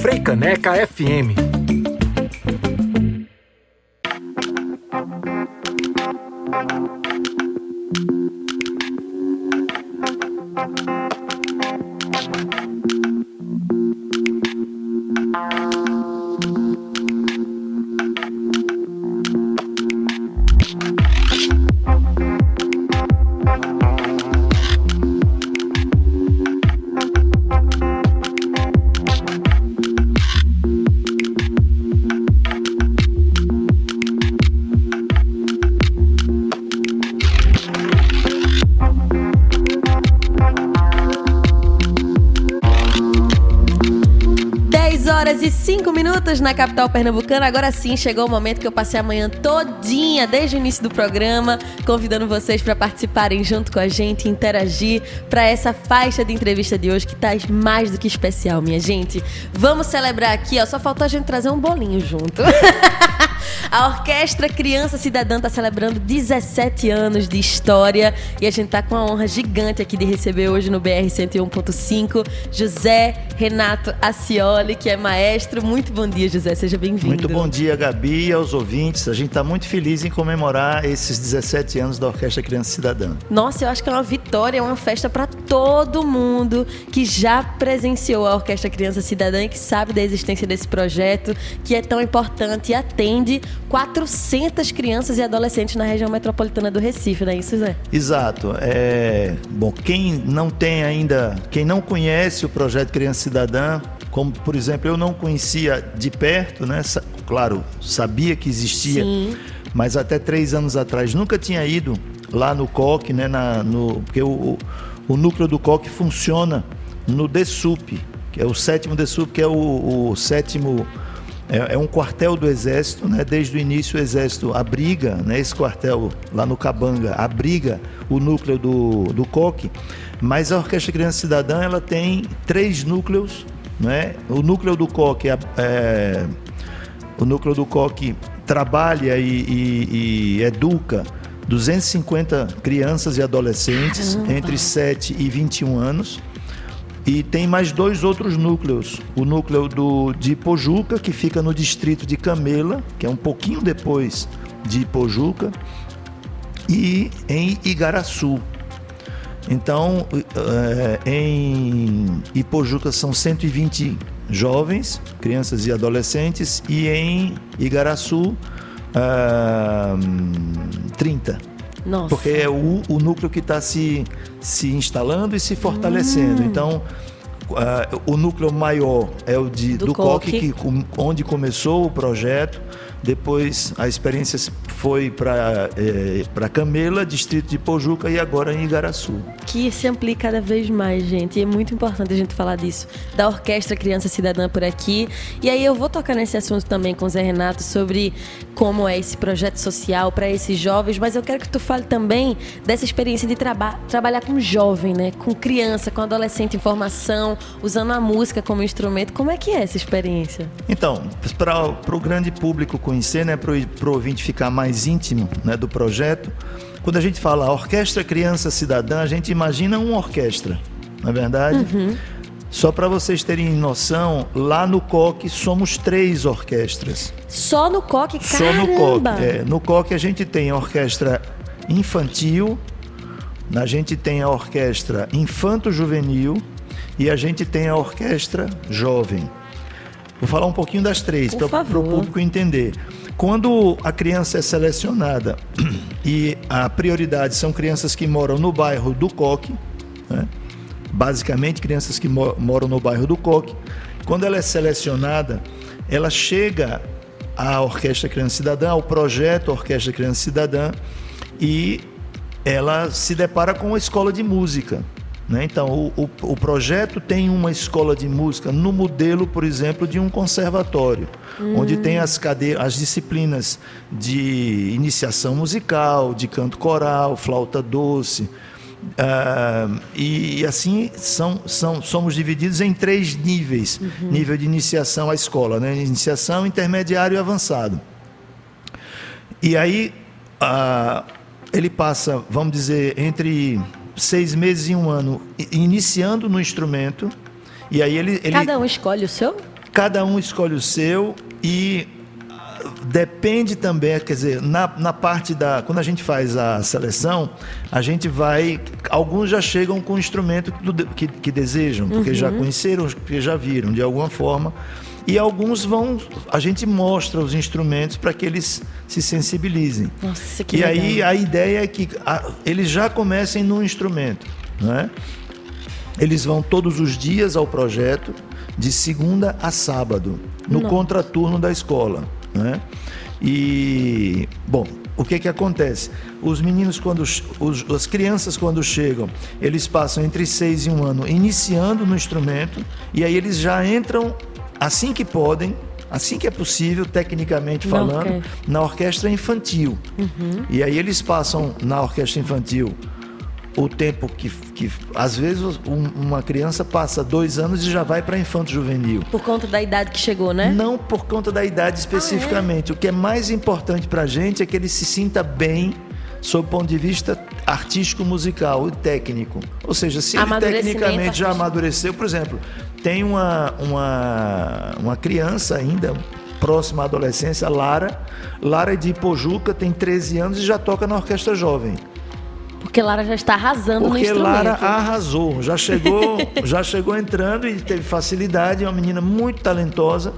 Freicaneca FM na capital pernambucana. Agora sim, chegou o momento que eu passei a manhã todinha, desde o início do programa, convidando vocês para participarem junto com a gente, interagir para essa faixa de entrevista de hoje que tá mais do que especial, minha gente. Vamos celebrar aqui, ó, só faltou a gente trazer um bolinho junto. A Orquestra Criança Cidadã está celebrando 17 anos de história e a gente está com a honra gigante aqui de receber hoje no BR 101.5 José Renato Acioli, que é maestro. Muito bom dia, José. Seja bem-vindo. Muito bom dia, Gabi, e aos ouvintes. A gente está muito feliz em comemorar esses 17 anos da Orquestra Criança Cidadã. Nossa, eu acho que é uma vitória, é uma festa para todo mundo que já presenciou a Orquestra Criança Cidadã e que sabe da existência desse projeto, que é tão importante e atende 400 crianças e adolescentes na região metropolitana do Recife, não é isso, Zé? Exato. É, bom, quem não tem ainda, quem não conhece o projeto Criança Cidadã, como por exemplo eu não conhecia de perto, né? Claro, sabia que existia, Sim. mas até três anos atrás nunca tinha ido lá no COC, né? Na, no, porque o, o, núcleo do COC funciona no DSUP, que é o sétimo DSUP, que é o, o sétimo é, é, um quartel do Exército, né? desde o início o Exército abriga, né? esse quartel lá no Cabanga, abriga o núcleo do, do COC, mas a Orquestra Criança Cidadã ela tem três núcleos. Né? O núcleo do COC, é, é o núcleo do COC trabalha e, e, e educa 250 crianças e adolescentes entre 7 e 21 anos. E tem mais dois outros núcleos. O núcleo do, de Pojuca, que fica no distrito de Camela, que é um pouquinho depois de Pojuca, e em Igaraçu. Então, é, em Ipojuca são 120 jovens, crianças e adolescentes, e em Igaraçu, é, 30. Nossa. Porque é o, o núcleo que está se, se instalando e se fortalecendo. Hum. Então, uh, o núcleo maior é o de, do, do COC, que, onde começou o projeto. Depois a experiência foi para é, para Camela, distrito de Pojuca e agora em Igaraçu. Que se amplia cada vez mais, gente. E é muito importante a gente falar disso. Da Orquestra Criança Cidadã por aqui. E aí eu vou tocar nesse assunto também com o Zé Renato sobre como é esse projeto social para esses jovens, mas eu quero que tu fale também dessa experiência de traba trabalhar com jovem, né? Com criança, com adolescente em formação, usando a música como instrumento. Como é que é essa experiência? Então, para o grande público conhecer, né, para o ouvinte ficar mais íntimo né, do projeto, quando a gente fala orquestra criança cidadã, a gente imagina uma orquestra, não é verdade? Uhum. Só para vocês terem noção, lá no COC somos três orquestras. Só no COC? Caramba! Só no COC. É, no COC a gente tem a orquestra infantil, a gente tem a orquestra infanto-juvenil e a gente tem a orquestra jovem. Vou falar um pouquinho das três para o público entender. Quando a criança é selecionada e a prioridade são crianças que moram no bairro do Coque, né? basicamente crianças que moram no bairro do Coque. Quando ela é selecionada, ela chega à Orquestra Criança Cidadã, ao projeto Orquestra Criança Cidadã, e ela se depara com uma escola de música. Né? Então, o, o, o, projeto tem uma escola de música no modelo, por exemplo, de um conservatório, hum. onde tem as, cade... as disciplinas de iniciação musical, de canto coral, flauta doce, Uh, e assim são, são, somos divididos em três níveis: uhum. nível de iniciação à escola, né? iniciação, intermediário e avançado. E aí uh, ele passa, vamos dizer, entre seis meses e um ano iniciando no instrumento. E aí ele, ele Cada um escolhe o seu? Cada um escolhe o seu e depende também, quer dizer, na, na parte da. Quando a gente faz a seleção, a gente vai. Alguns já chegam com o instrumento que, que, que desejam, porque uhum. já conheceram, porque já viram de alguma forma. E alguns vão. A gente mostra os instrumentos para que eles se sensibilizem. Nossa, que e legal. aí a ideia é que a, eles já comecem no instrumento. Né? Eles vão todos os dias ao projeto, de segunda a sábado, no Não. contraturno da escola. Né? E, bom, o que que acontece? Os meninos, quando os, as crianças, quando chegam, eles passam entre seis e um ano iniciando no instrumento, e aí eles já entram assim que podem, assim que é possível, tecnicamente falando, na orquestra infantil. Uhum. E aí eles passam na orquestra infantil o tempo que, que às vezes um, uma criança passa dois anos e já vai para infanto juvenil. Por conta da idade que chegou, né? Não por conta da idade especificamente. Ah, é? O que é mais importante para a gente é que ele se sinta bem sob o ponto de vista artístico, musical e técnico. Ou seja, se ele tecnicamente já amadureceu, por exemplo, tem uma, uma, uma criança ainda próxima à adolescência, Lara. Lara é de Ipojuca, tem 13 anos e já toca na orquestra jovem. Porque Lara já está arrasando Porque no instrumento. Lara arrasou, já chegou, já chegou entrando e teve facilidade, é uma menina muito talentosa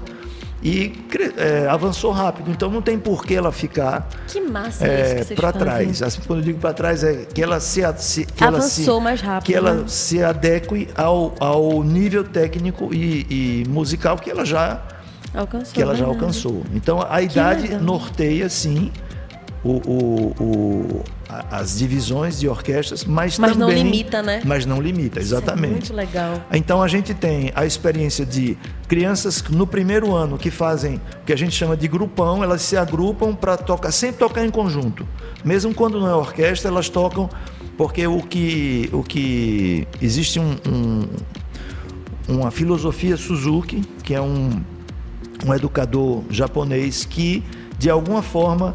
e é, avançou rápido. Então não tem por que ela ficar que massa é, para trás. Assim, quando eu digo para trás é que ela se, se que avançou ela se, mais rápido, que ela né? se adeque ao, ao nível técnico e, e musical que ela já alcançou. Que ela já alcançou. Então a idade norteia sim o, o, o as divisões de orquestras, mas, mas também... Mas não limita, né? Mas não limita, exatamente. Isso é muito legal. Então a gente tem a experiência de crianças no primeiro ano que fazem o que a gente chama de grupão, elas se agrupam para tocar, sempre tocar em conjunto. Mesmo quando não é orquestra, elas tocam porque o que, o que existe um, um uma filosofia Suzuki, que é um, um educador japonês que de alguma forma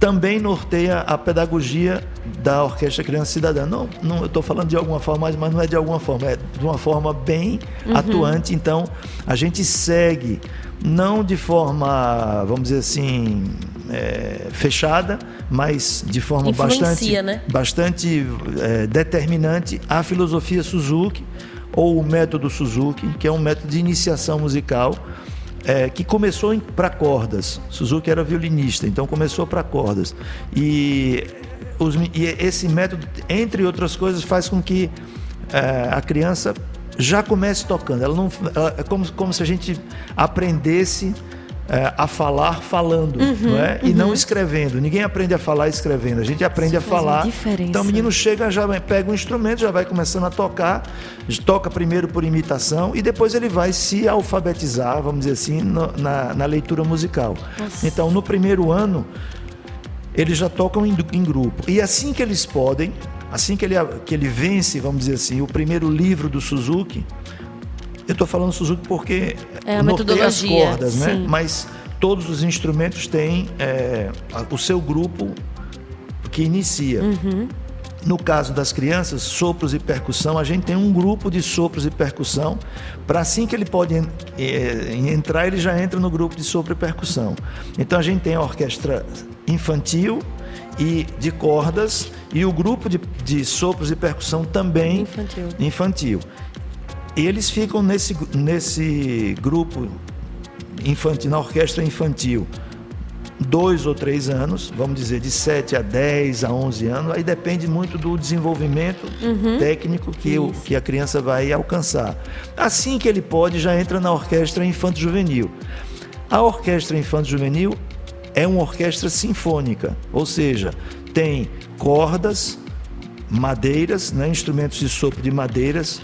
também norteia a pedagogia da Orquestra Criança Cidadã. Não, não eu estou falando de alguma forma, mas não é de alguma forma, é de uma forma bem uhum. atuante. Então, a gente segue, não de forma, vamos dizer assim, é, fechada, mas de forma Influencia, bastante, né? bastante é, determinante a filosofia Suzuki ou o método Suzuki, que é um método de iniciação musical é, que começou para cordas. Suzuki era violinista, então começou para cordas. E, os, e, esse método, entre outras coisas, faz com que é, a criança já comece tocando. Ela não, ela, é como, como se a gente aprendesse é, a falar falando, uhum, não é? E uhum. não escrevendo. Ninguém aprende a falar escrevendo. A gente aprende Isso a falar. Então o menino chega, já pega um instrumento, já vai começando a tocar, toca primeiro por imitação e depois ele vai se alfabetizar, vamos dizer assim, no, na, na, leitura musical. Nossa. Então no primeiro ano eles já tocam em, em grupo. E assim que eles podem, assim que ele, que ele vence, vamos dizer assim, o primeiro livro do Suzuki, eu estou falando Suzuki porque é a metodologia, as cordas, né? Sim. Mas todos os instrumentos têm é, o seu grupo que inicia. Uhum. No caso das crianças, sopros e percussão, a gente tem um grupo de sopros e percussão. Para assim que ele pode é, entrar, ele já entra no grupo de sopro e percussão. Então a gente tem a orquestra infantil e de cordas e o grupo de, de sopros e percussão também infantil. infantil. E eles ficam nesse, nesse grupo infantil, na orquestra infantil, dois ou três anos, vamos dizer, de 7 a 10 a 11 anos, aí depende muito do desenvolvimento uhum. técnico que, o, que a criança vai alcançar. Assim que ele pode, já entra na orquestra infanto-juvenil. A orquestra infanto-juvenil é uma orquestra sinfônica, ou seja, tem cordas, madeiras, né, instrumentos de sopro de madeiras,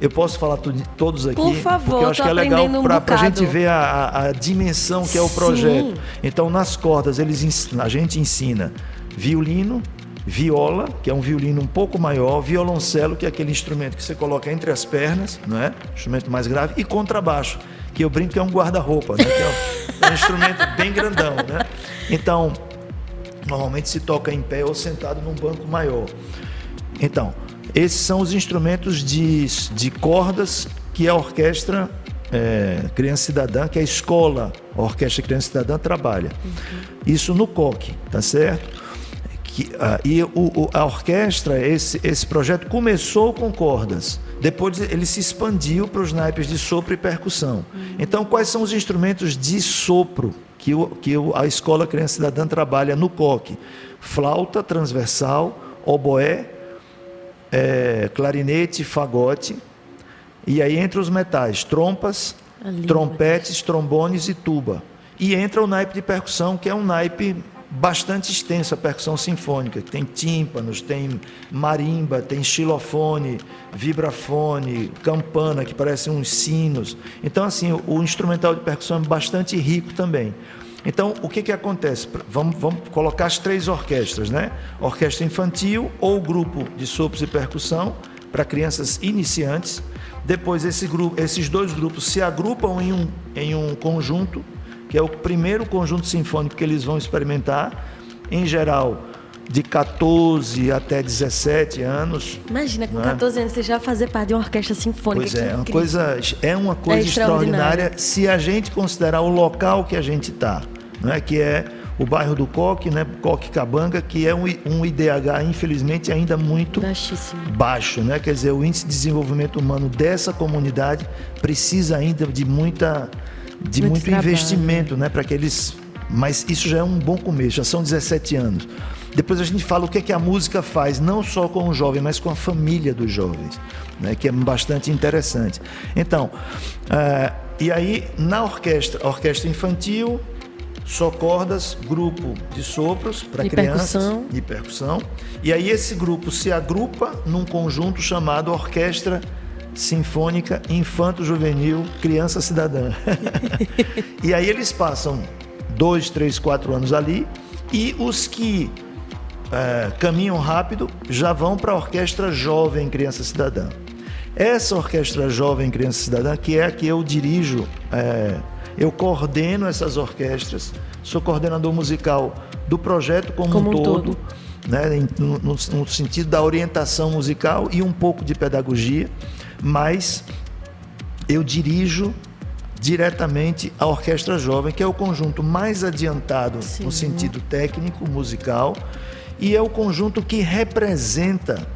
eu posso falar tudo, todos aqui? Por favor, porque eu acho que é legal um para a gente ver a, a, dimensão que é o projeto. Então, nas cordas, eles, a gente ensina violino, viola, que é um violino um pouco maior, violoncelo, que é aquele instrumento que você coloca entre as pernas, não é? Instrumento mais grave, e contrabaixo, que eu brinco que é um guarda-roupa, né? que é um instrumento bem grandão, né? Então, normalmente se toca em pé ou sentado num banco maior. Então, Esses são os instrumentos de, de cordas que a orquestra é, Criança Cidadã, que a escola, a Orquestra Criança Cidadã trabalha. Uhum. Isso no COC, tá certo? Que, ah, e o, o, a orquestra, esse, esse projeto começou com cordas. Depois ele se expandiu para os naipes de sopro e percussão. Uhum. Então, quais são os instrumentos de sopro que, o, que a Escola Criança Cidadã trabalha no COC? Flauta transversal, oboé, é, clarinete, fagote, e aí entre os metais, trompas, trompetes, trombones e tuba. E entra o naipe de percussão, que é um naipe bastante extenso, a percussão sinfônica. Tem tímpanos, tem marimba, tem xilofone, vibrafone, campana, que parecem uns sinos. Então, assim, o instrumental de percussão é bastante rico também. Então, o que, que acontece? Vamos, vamos colocar as três orquestras, né? Orquestra infantil ou grupo de sopros e percussão para crianças iniciantes depois esse grupo, esses dois grupos se agrupam em um, em um conjunto, que é o primeiro conjunto sinfônico que eles vão experimentar, em geral de 14 até 17 anos. Imagina, com né? 14 anos você já fazer parte de uma orquestra sinfônica. Pois é, uma coisa, é uma coisa é extraordinária se a gente considerar o local que a gente está, é que é o bairro do Coque, né, Coque Cabanga, que é um, um IDH, infelizmente, ainda muito Baixíssimo. baixo. Né? Quer dizer, o índice de desenvolvimento humano dessa comunidade precisa ainda de, muita, de muito, muito investimento né, para que eles. Mas isso já é um bom começo, já são 17 anos. Depois a gente fala o que, é que a música faz, não só com o jovem, mas com a família dos jovens, né, que é bastante interessante. Então, uh, e aí na orquestra, orquestra infantil, só cordas, grupo de sopros para crianças percussão. e percussão. E aí esse grupo se agrupa num conjunto chamado Orquestra Sinfônica Infanto Juvenil Criança Cidadã. e aí eles passam dois, três, quatro anos ali e os que é, caminham rápido já vão para a Orquestra Jovem Criança Cidadã. Essa Orquestra Jovem Criança Cidadã, que é a que eu dirijo é, eu coordeno essas orquestras, sou coordenador musical do projeto como, como um, todo, todo. Né, no, no, sentido da orientação musical e um pouco de pedagogia, mas eu dirijo diretamente a Orquestra Jovem, que é o conjunto mais adiantado Sim. no sentido técnico, musical, e é o conjunto que representa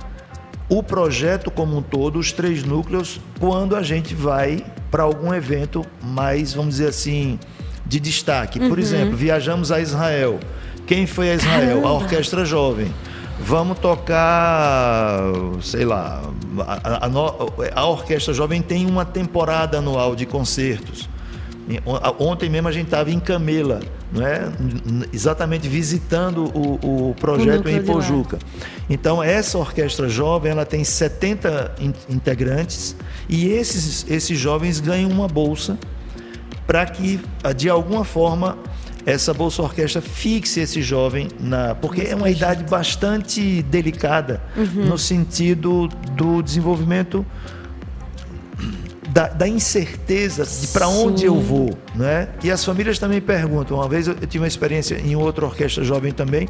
o projeto como um todo, os três núcleos, quando a gente vai para algum evento mais, vamos dizer assim, de destaque. Por uhum. exemplo, viajamos a Israel. Quem foi a Israel? Caramba. A Orquestra Jovem. Vamos tocar, sei lá, a, a, a, Orquestra Jovem tem uma temporada anual de concertos. Ontem mesmo a gente estava em Camela, não é? exatamente visitando o, o projeto em Ipojuca. Então, essa orquestra jovem ela tem 70 integrantes e esses, esses jovens ganham uma bolsa para que, de alguma forma, essa bolsa orquestra fixe esse jovem na porque é uma idade bastante delicada uhum. no sentido do desenvolvimento da, da incerteza de para onde eu vou, né? E as famílias também perguntam. Uma vez eu, eu tive uma experiência em outra orquestra jovem também,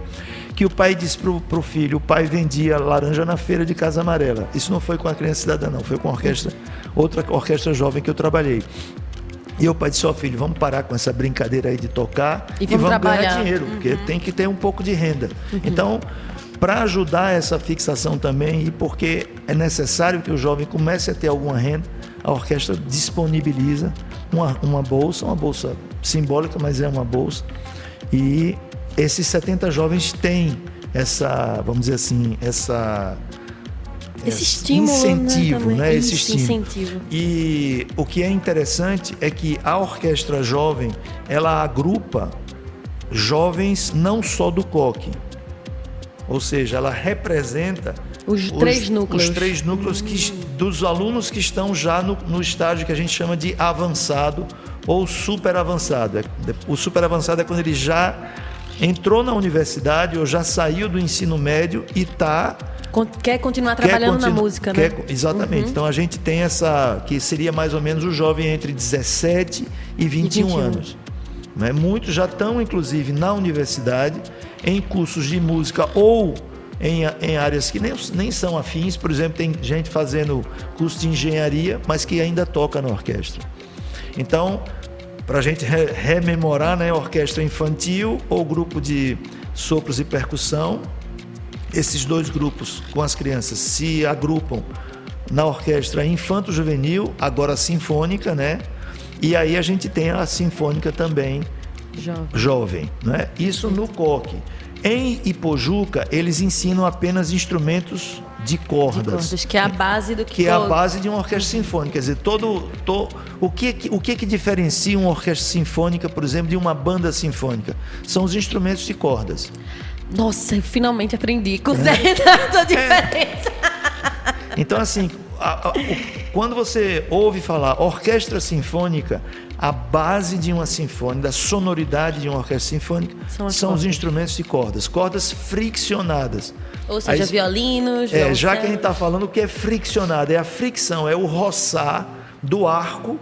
que o pai disse para o filho, o pai vendia laranja na feira de Casa Amarela. Isso não foi com a criança cidadã, não, foi com a orquestra, outra orquestra jovem que eu trabalhei. E o pai disse, ó oh, filho, vamos parar com essa brincadeira aí de tocar e vamos, e vamos ganhar dinheiro, uhum. porque tem que ter um pouco de renda. Uhum. Então, para ajudar essa fixação também e porque é necessário que o jovem comece a ter alguma renda, a orquestra disponibiliza uma, uma bolsa, uma bolsa simbólica, mas é uma bolsa. E esses 70 jovens têm essa, vamos dizer assim, essa esse estímulo, né, incentivo, né? né? Esse estímulo. incentivo. E o que é interessante é que a orquestra jovem ela agrupa jovens não só do coque, ou seja, ela representa os, os três núcleos, os três núcleos que, dos alunos que estão já no, no estágio que a gente chama de avançado ou super avançado. É, o super avançado é quando ele já entrou na universidade ou já saiu do ensino médio e está quer continuar trabalhando quer continu na música, né? exatamente. Uhum. Então a gente tem essa que seria mais ou menos o jovem entre 17 e 21, e 21. anos. Né? Muitos já estão inclusive na universidade em cursos de música ou em, em áreas que nem, nem são afins. Por exemplo, tem gente fazendo curso de engenharia, mas que ainda toca na orquestra. Então, para a gente re rememorar, né, orquestra infantil ou grupo de sopros e percussão, esses dois grupos com as crianças se agrupam na orquestra infanto-juvenil, agora sinfônica, né? E aí a gente tem a sinfônica também jovem, jovem né? Isso no coque. Em Ipojuca, eles ensinam apenas instrumentos de cordas. De cordas que é a base do que, que é a base de uma orquestra sinfônica. Quer dizer, todo, todo o que o que, que diferencia uma orquestra sinfônica, por exemplo, de uma banda sinfônica? São os instrumentos de cordas. Nossa, eu finalmente aprendi com Zé é. a diferença. É. Então, assim, a, a, o, quando você ouve falar orquestra sinfônica, a base de uma sinfônica, da sonoridade de uma orquestra sinfônica, são, são os instrumentos de cordas, cordas friccionadas. Ou seja, Aí, violinos. É, já que a gente está falando o que é friccionado, é a fricção, é o roçar do arco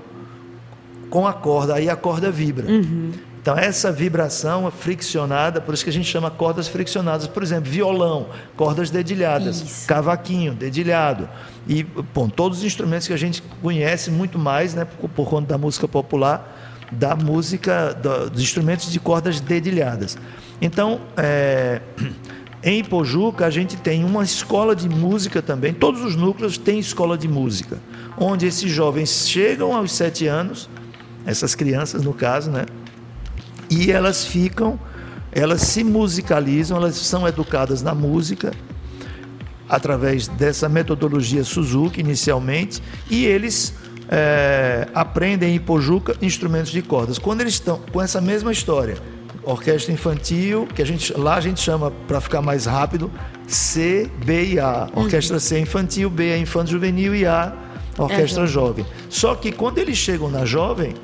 com a corda, aí a corda vibra. Uhum. Então, essa vibração friccionada, por isso que a gente chama cordas friccionadas. Por exemplo, violão, cordas dedilhadas, isso. cavaquinho, dedilhado. E, bom, todos os instrumentos que a gente conhece muito mais, né, por, por conta da música popular, da música, do, dos instrumentos de cordas dedilhadas. Então, é, em Pojuca, a gente tem uma escola de música também. Todos os núcleos têm escola de música, onde esses jovens chegam aos sete anos, essas crianças, no caso, né? E elas ficam, elas se musicalizam, elas são educadas na música através dessa metodologia Suzuki inicialmente e eles é, aprendem em Pojuca instrumentos de cordas. Quando eles estão com essa mesma história, orquestra infantil, que a gente lá a gente chama para ficar mais rápido C, B e A. Orquestra uhum. C é infantil, B é infanto juvenil e A orquestra é, jovem. Só que quando eles chegam na jovem,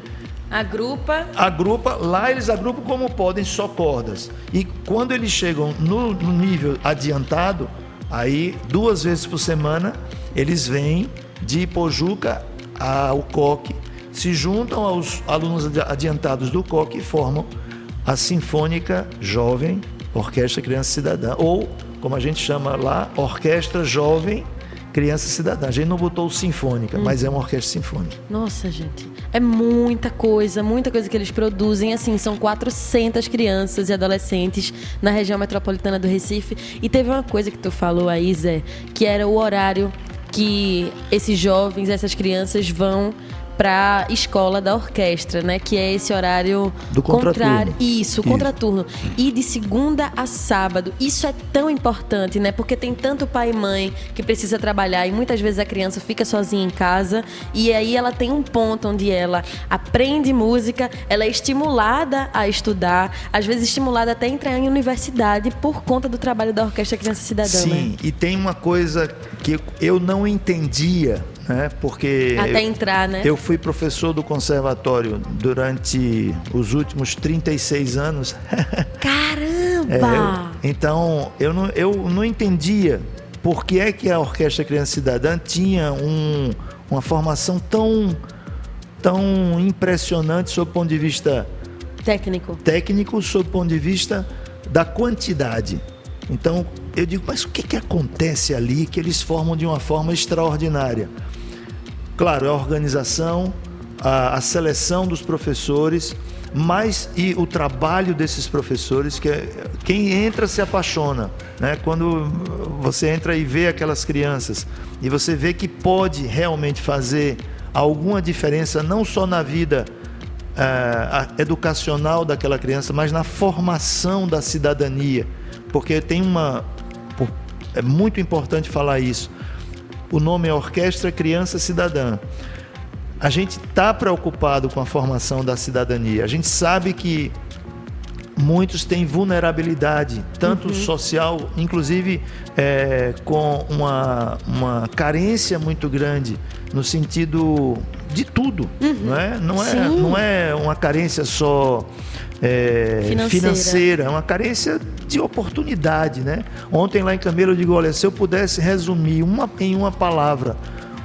Agrupa. Agrupa, lá eles agrupam como podem só cordas. E quando eles chegam no, no nível adiantado, aí duas vezes por semana eles vêm de Ipojuca ao COC, se juntam aos alunos adiantados do COC e formam a Sinfônica Jovem Orquestra Criança Cidadã, ou como a gente chama lá, Orquestra Jovem Criança Cidadã. A gente não botou sinfônica, hum. mas é uma orquestra sinfônica. Nossa, gente. É muita coisa, muita coisa que eles produzem. Assim, são 400 crianças e adolescentes na região metropolitana do Recife. E teve uma coisa que tu falou aí, Zé, que era o horário que esses jovens, essas crianças vão para escola da orquestra, né? Que é esse horário do contrário. Isso, Isso, contraturno. E de segunda a sábado. Isso é tão importante, né? Porque tem tanto pai e mãe que precisa trabalhar e muitas vezes a criança fica sozinha em casa e aí ela tem um ponto onde ela aprende música, ela é estimulada a estudar, às vezes estimulada até a entrar em universidade por conta do trabalho da Orquestra Criança Cidadã. Sim, né? e tem uma coisa que eu não entendia né? Porque até entrar, né? Eu fui professor do conservatório durante os últimos 36 anos. Caramba! É, eu, então, eu não, eu não entendia por que é que a Orquestra Criança Cidadã tinha um, uma formação tão tão impressionante sob o ponto de vista técnico. Técnico sob o ponto de vista da quantidade. Então, eu digo, mas o que, que acontece ali que eles formam de uma forma extraordinária? Claro, é a organização, a, a seleção dos professores, mas e o trabalho desses professores, que é, quem entra se apaixona. Né? Quando você entra e vê aquelas crianças e você vê que pode realmente fazer alguma diferença, não só na vida é, educacional daquela criança, mas na formação da cidadania. Porque tem uma. É muito importante falar isso. O nome é Orquestra Criança Cidadã. A gente está preocupado com a formação da cidadania. A gente sabe que muitos têm vulnerabilidade, tanto uhum. social, inclusive é, com uma, uma carência muito grande no sentido de tudo, uhum. não é? Não é, não é uma carência só é, financeira. financeira, é uma carência de oportunidade, né? Ontem lá em Camelo eu digo, olha, se eu pudesse resumir uma, em uma palavra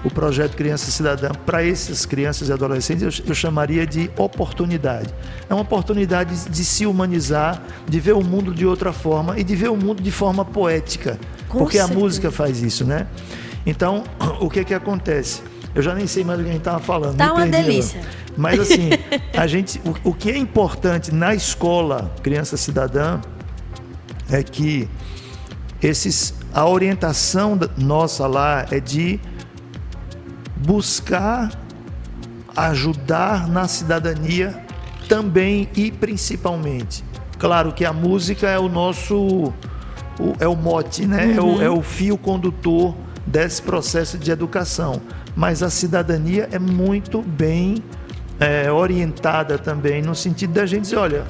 o projeto Criança Cidadã para essas crianças e adolescentes, eu, eu, chamaria de oportunidade. É uma oportunidade de se humanizar, de ver o mundo de outra forma e de ver o mundo de forma poética. Com porque certeza. a música faz isso, né? Então, o que que acontece? Eu já nem sei mais o que a gente estava falando. Tá uma delícia. Mas assim, a gente, o, o que é importante na escola Criança Cidadã é que esses, a orientação nossa lá é de buscar ajudar na cidadania também e principalmente. Claro que a música é o nosso é o mote, né? Uhum. É, o, uhum. é o fio condutor desse processo de educação. Mas a cidadania é muito bem é, orientada também no sentido da gente dizer, olha,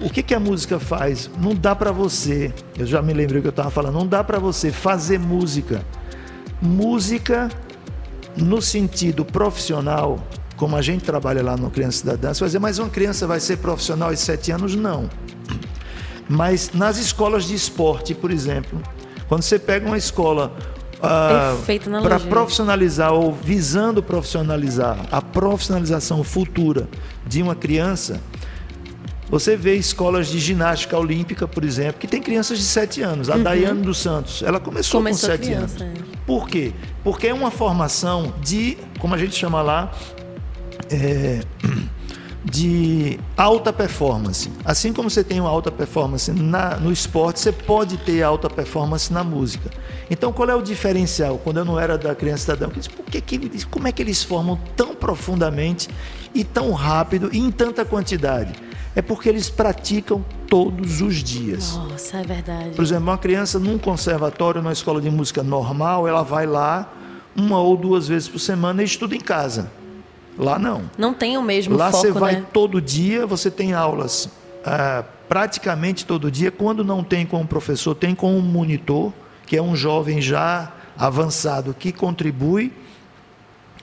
o que, que a música faz? Não dá para você, eu já me lembrei o que eu estava falando, não dá para você fazer música. Música no sentido profissional, como a gente trabalha lá no Criança Cidadã, você vai dizer, mas uma criança vai ser profissional aos sete anos? Não. Mas nas escolas de esporte, por exemplo, quando você pega uma escola ah, para profissionalizar ou visando profissionalizar a profissionalização futura de uma criança, você vê escolas de ginástica olímpica, por exemplo, que tem crianças de 7 anos. A uhum. Daiane dos Santos, ela começou, começou com 7 anos. É. Por quê? Porque é uma formação de, como a gente chama lá, é, de alta performance. Assim como você tem uma alta performance na, no esporte, você pode ter alta performance na música. Então, qual é o diferencial? Quando eu não era da criança cidadão, eu disse, por que, que, como é que eles formam tão profundamente e tão rápido e em tanta quantidade? É porque eles praticam todos os dias. Nossa, é verdade. Por exemplo, uma criança num conservatório, numa escola de música normal, ela vai lá uma ou duas vezes por semana e estuda em casa. Lá não. Não tem o mesmo Lá foco, você vai né? todo dia, você tem aulas ah, praticamente todo dia. Quando não tem com o professor, tem com um monitor, que é um jovem já avançado que contribui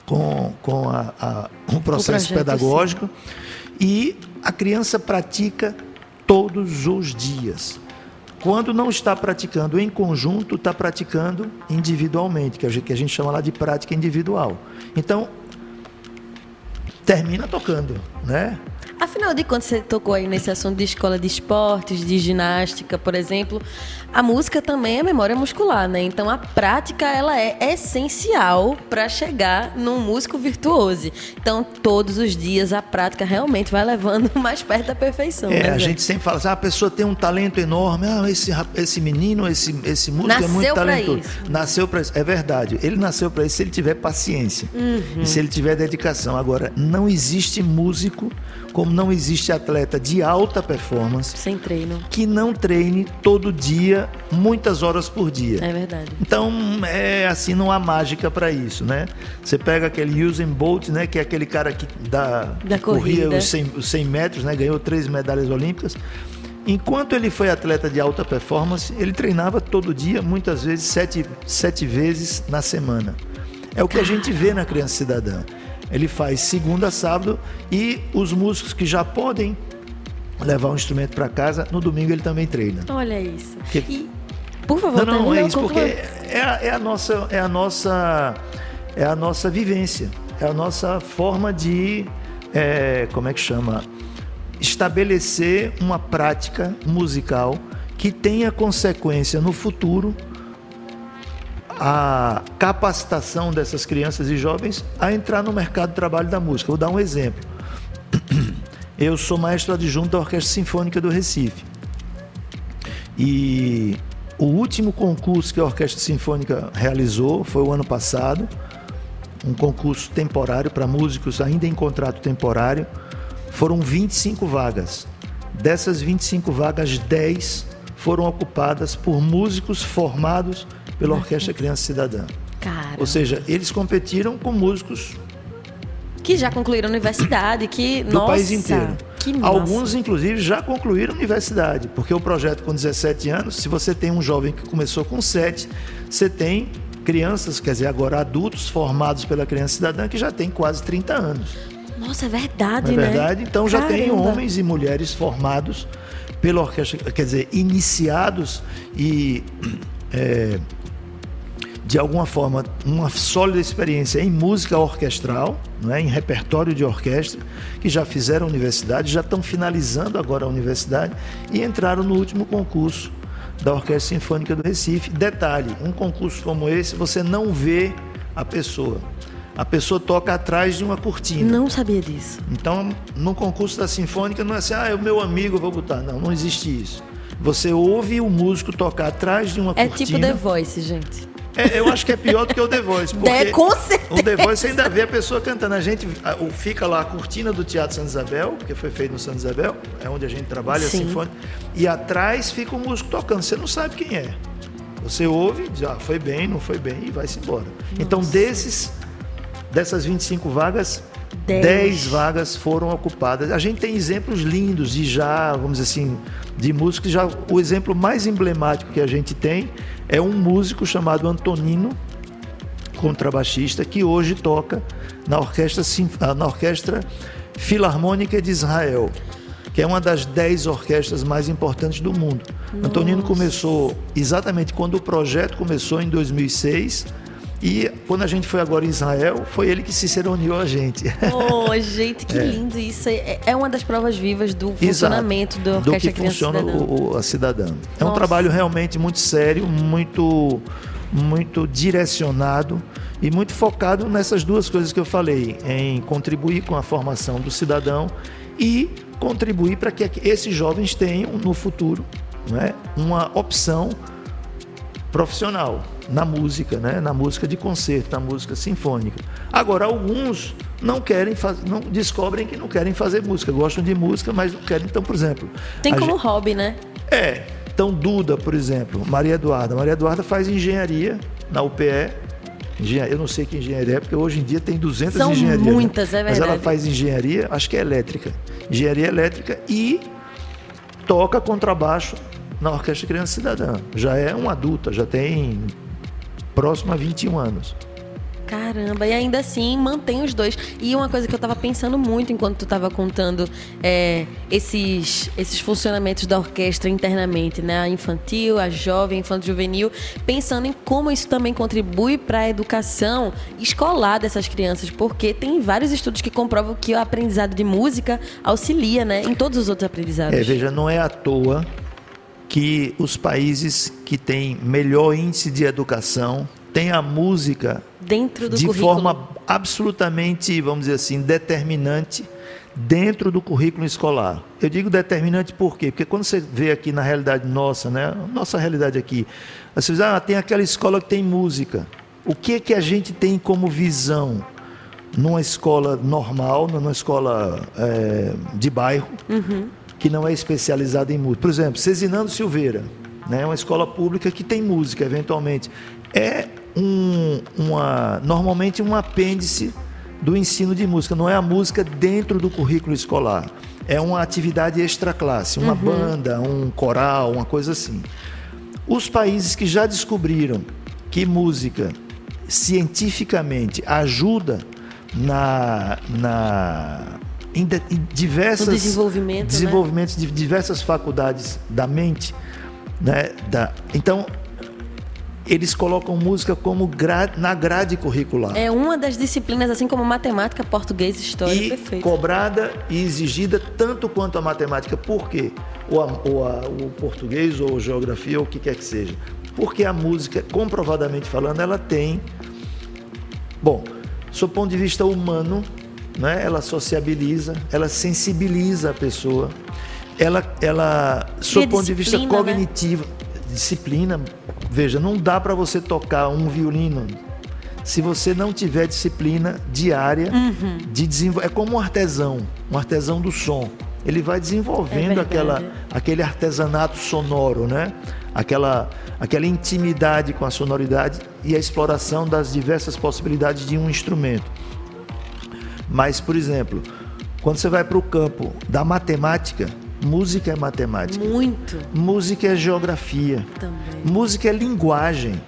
com, com a, a, um processo projeto, pedagógico. Sim. E a criança pratica todos os dias. Quando não está praticando em conjunto, está praticando individualmente, que a gente chama lá de prática individual. Então, termina tocando, né? Afinal de contas, você tocou aí nesse assunto de escola de esportes, de ginástica, por exemplo. A música também é memória muscular, né? Então a prática ela é essencial para chegar num músico virtuoso. Então todos os dias a prática realmente vai levando mais perto da perfeição. É, né, a gente sempre fala assim, ah, a pessoa tem um talento enorme, ah, esse, esse menino, esse, esse músico nasceu é muito talentoso. Isso. Nasceu para isso. É verdade. Ele nasceu para isso se ele tiver paciência uhum. e se ele tiver dedicação. Agora, não existe músico como não existe atleta de alta performance sem treino que não treine todo dia, muitas horas por dia. É verdade. Então, é assim, não há mágica para isso, né? Você pega aquele Usain Bolt, né, que é aquele cara que dá da corria os 100, os 100 metros, né, ganhou três medalhas olímpicas. Enquanto ele foi atleta de alta performance, ele treinava todo dia, muitas vezes sete, sete vezes na semana. É o que a gente vê na criança cidadã. Ele faz segunda a sábado e os músicos que já podem levar um instrumento para casa, no domingo ele também treina. Olha isso. Porque... E, por favor, não, não, é isso, porque é a, é a, nossa, é a nossa, é a nossa vivência, é a nossa forma de, é, como é que chama, estabelecer uma prática musical que tenha consequência no futuro a capacitação dessas crianças e jovens a entrar no mercado de trabalho da música. Vou dar um exemplo. Eu sou maestro adjunto da Orquestra Sinfônica do Recife. E o último concurso que a Orquestra Sinfônica realizou foi o ano passado, um concurso temporário para músicos ainda em contrato temporário. Foram 25 vagas. Dessas 25 vagas, 10 foram ocupadas por músicos formados pela Orquestra Criança Cidadã. Cara. Ou seja, eles competiram com músicos que já concluíram a universidade, que do nossa, país inteiro. Alguns, inclusive, já concluíram a universidade, porque o projeto com 17 anos, se você tem um jovem que começou com 7, você tem crianças, quer dizer, agora adultos formados pela criança cidadã que já tem quase 30 anos. Nossa, é verdade, Não é né? verdade? Então Caramba. já tem homens e mulheres formados pela orquestra, quer dizer, iniciados e é, de alguma forma, uma sólida experiência em música orquestral, não é? em repertório de orquestra, que já fizeram a universidade, já estão finalizando agora a universidade e entraram no último concurso da Orquestra Sinfônica do Recife. Detalhe: um concurso como esse, você não vê a pessoa. A pessoa toca atrás de uma cortina. Não sabia disso. Então, no concurso da Sinfônica, não é assim, ah, é o meu amigo, eu vou botar. Não, não existe isso. Você ouve o músico tocar atrás de uma é cortina. É tipo The Voice, gente. É, eu acho que é pior do que o The Voice. Porque é, com certeza. O The Voice ainda vê a pessoa cantando. A gente fica lá a cortina do Teatro Santa Isabel, porque foi feito no Santa Isabel, é onde a gente trabalha, Sim. a Sinfônica. E atrás fica o músico tocando. Você não sabe quem é. Você ouve, diz, ah, foi bem, não foi bem, e vai-se embora. Nossa. Então, desses, dessas 25 vagas, 10. 10 vagas foram ocupadas. A gente tem exemplos lindos de já, vamos dizer assim, de músicos. Já, o exemplo mais emblemático que a gente tem é um músico chamado Antonino, contrabaixista, que hoje toca na orquestra, ah, na orquestra Filarmônica de Israel, que é uma das dez orquestras mais importantes do mundo. Nossa. Antonino começou exatamente quando o projeto começou em 2006 e quando a gente foi agora em Israel, foi ele que se ceroniou a gente. Oh, gente, que é. lindo isso. É, é uma das provas vivas do funcionamento Exato, do Orquestra do que funciona o, a cidadã. É Nossa. um trabalho realmente muito sério, muito, muito direcionado e muito focado nessas duas coisas que eu falei, em contribuir com a formação do cidadão e contribuir para que esses jovens tenham no futuro né, uma opção profissional na música, né? na música de concerto, na música sinfônica. Agora, alguns não querem fazer, não descobrem que não querem fazer música, gostam de música, mas não querem. Então, por exemplo. Tem como gente... hobby, né? É. Então, Duda, por exemplo, Maria Eduarda. Maria Eduarda faz engenharia na UPE. Eu não sei que engenharia é, porque hoje em dia tem 200 São engenharias. Né? muitas, né? é verdade. Mas ela faz engenharia, acho que é elétrica. Engenharia elétrica e toca contrabaixo na Orquestra Criança Cidadã. Já é uma adulta, já tem próximo a 21 anos. Caramba, e ainda assim mantém os dois. E uma coisa que eu estava pensando muito enquanto tu estava contando é, esses, esses funcionamentos da orquestra internamente, né? A infantil, a jovem, infanto juvenil, pensando em como isso também contribui para a educação escolar dessas crianças, porque tem vários estudos que comprovam que o aprendizado de música auxilia, né? Em todos os outros aprendizados. É, veja, não é à toa que os países que têm melhor índice de educação têm a música dentro do de currículo. forma absolutamente, vamos dizer assim, determinante dentro do currículo escolar. Eu digo determinante por quê? Porque quando você vê aqui na realidade nossa, né, nossa realidade aqui, você diz, ah, tem aquela escola que tem música. O que é que a gente tem como visão numa escola normal, numa escola é, de bairro? Uhum que não é especializada em música. Por exemplo, Cezinando Silveira, né, uma escola pública que tem música, eventualmente. É um, uma, normalmente um apêndice do ensino de música, não é a música dentro do currículo escolar. É uma atividade extra classe, uma uhum. banda, um coral, uma coisa assim. Os países que já descobriram que música cientificamente ajuda na, na em, diversas desenvolvimento, desenvolvimentos né? de diversas faculdades da mente, né? Da, então eles colocam música como gra, na grade curricular. É uma das disciplinas, assim como matemática, português, história, e perfeito. cobrada e exigida tanto quanto a matemática. Por quê? Ou, a, ou a, o português, ou geografia, ou o que quer que seja. Porque a música, comprovadamente falando, ela tem... Bom, do ponto de vista humano, né? ela sociabiliza, ela sensibiliza a pessoa, ela, ela sob ponto de vista cognitivo, né? disciplina, veja, não dá para você tocar um violino se você não tiver disciplina diária uhum. de desenvolver. É como um artesão, um artesão do som. Ele vai desenvolvendo é aquela, aquele artesanato sonoro, né? Aquela, aquela intimidade com a sonoridade e a exploração das diversas possibilidades de um instrumento. Mas, por exemplo, quando você vai para o campo da matemática, música é matemática. Muito. Música é geografia. Também. Música é linguagem.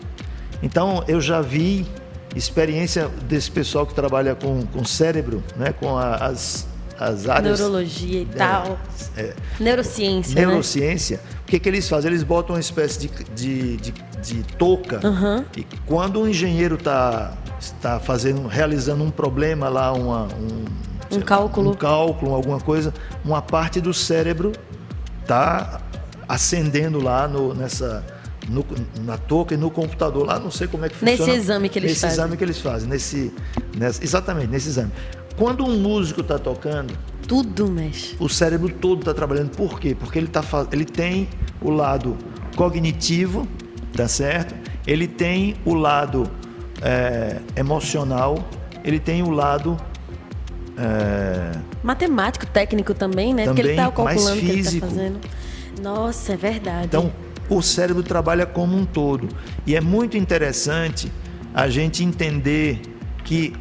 Então, eu já vi experiência desse pessoal que trabalha com, com cérebro, né, com a, as, as áreas. Neurologia e tal. É, Neurociência. Né? Neurociência. Né? O que, que eles fazem? Eles botam uma espécie de, de, de, de touca. Uhum. E quando um engenheiro está tá fazendo, realizando um problema lá, uma, um, um cálculo. um cálculo, alguma coisa, uma parte do cérebro está acendendo lá no, nessa no, na touca e no computador lá, não sei como é que funciona. Nesse exame que eles nesse fazem. Nesse exame que eles fazem, nesse, nesse, exatamente, nesse exame. Quando um músico está tocando, tudo mexe. O cérebro todo está trabalhando. Por quê? Porque ele, tá, ele tem o lado cognitivo, tá certo? Ele tem o lado é, emocional, ele tem o lado é... matemático, técnico também, né? Também, Porque ele está calculando o que ele está fazendo. Nossa, é verdade. Então, o cérebro trabalha como um todo. E é muito interessante a gente entender que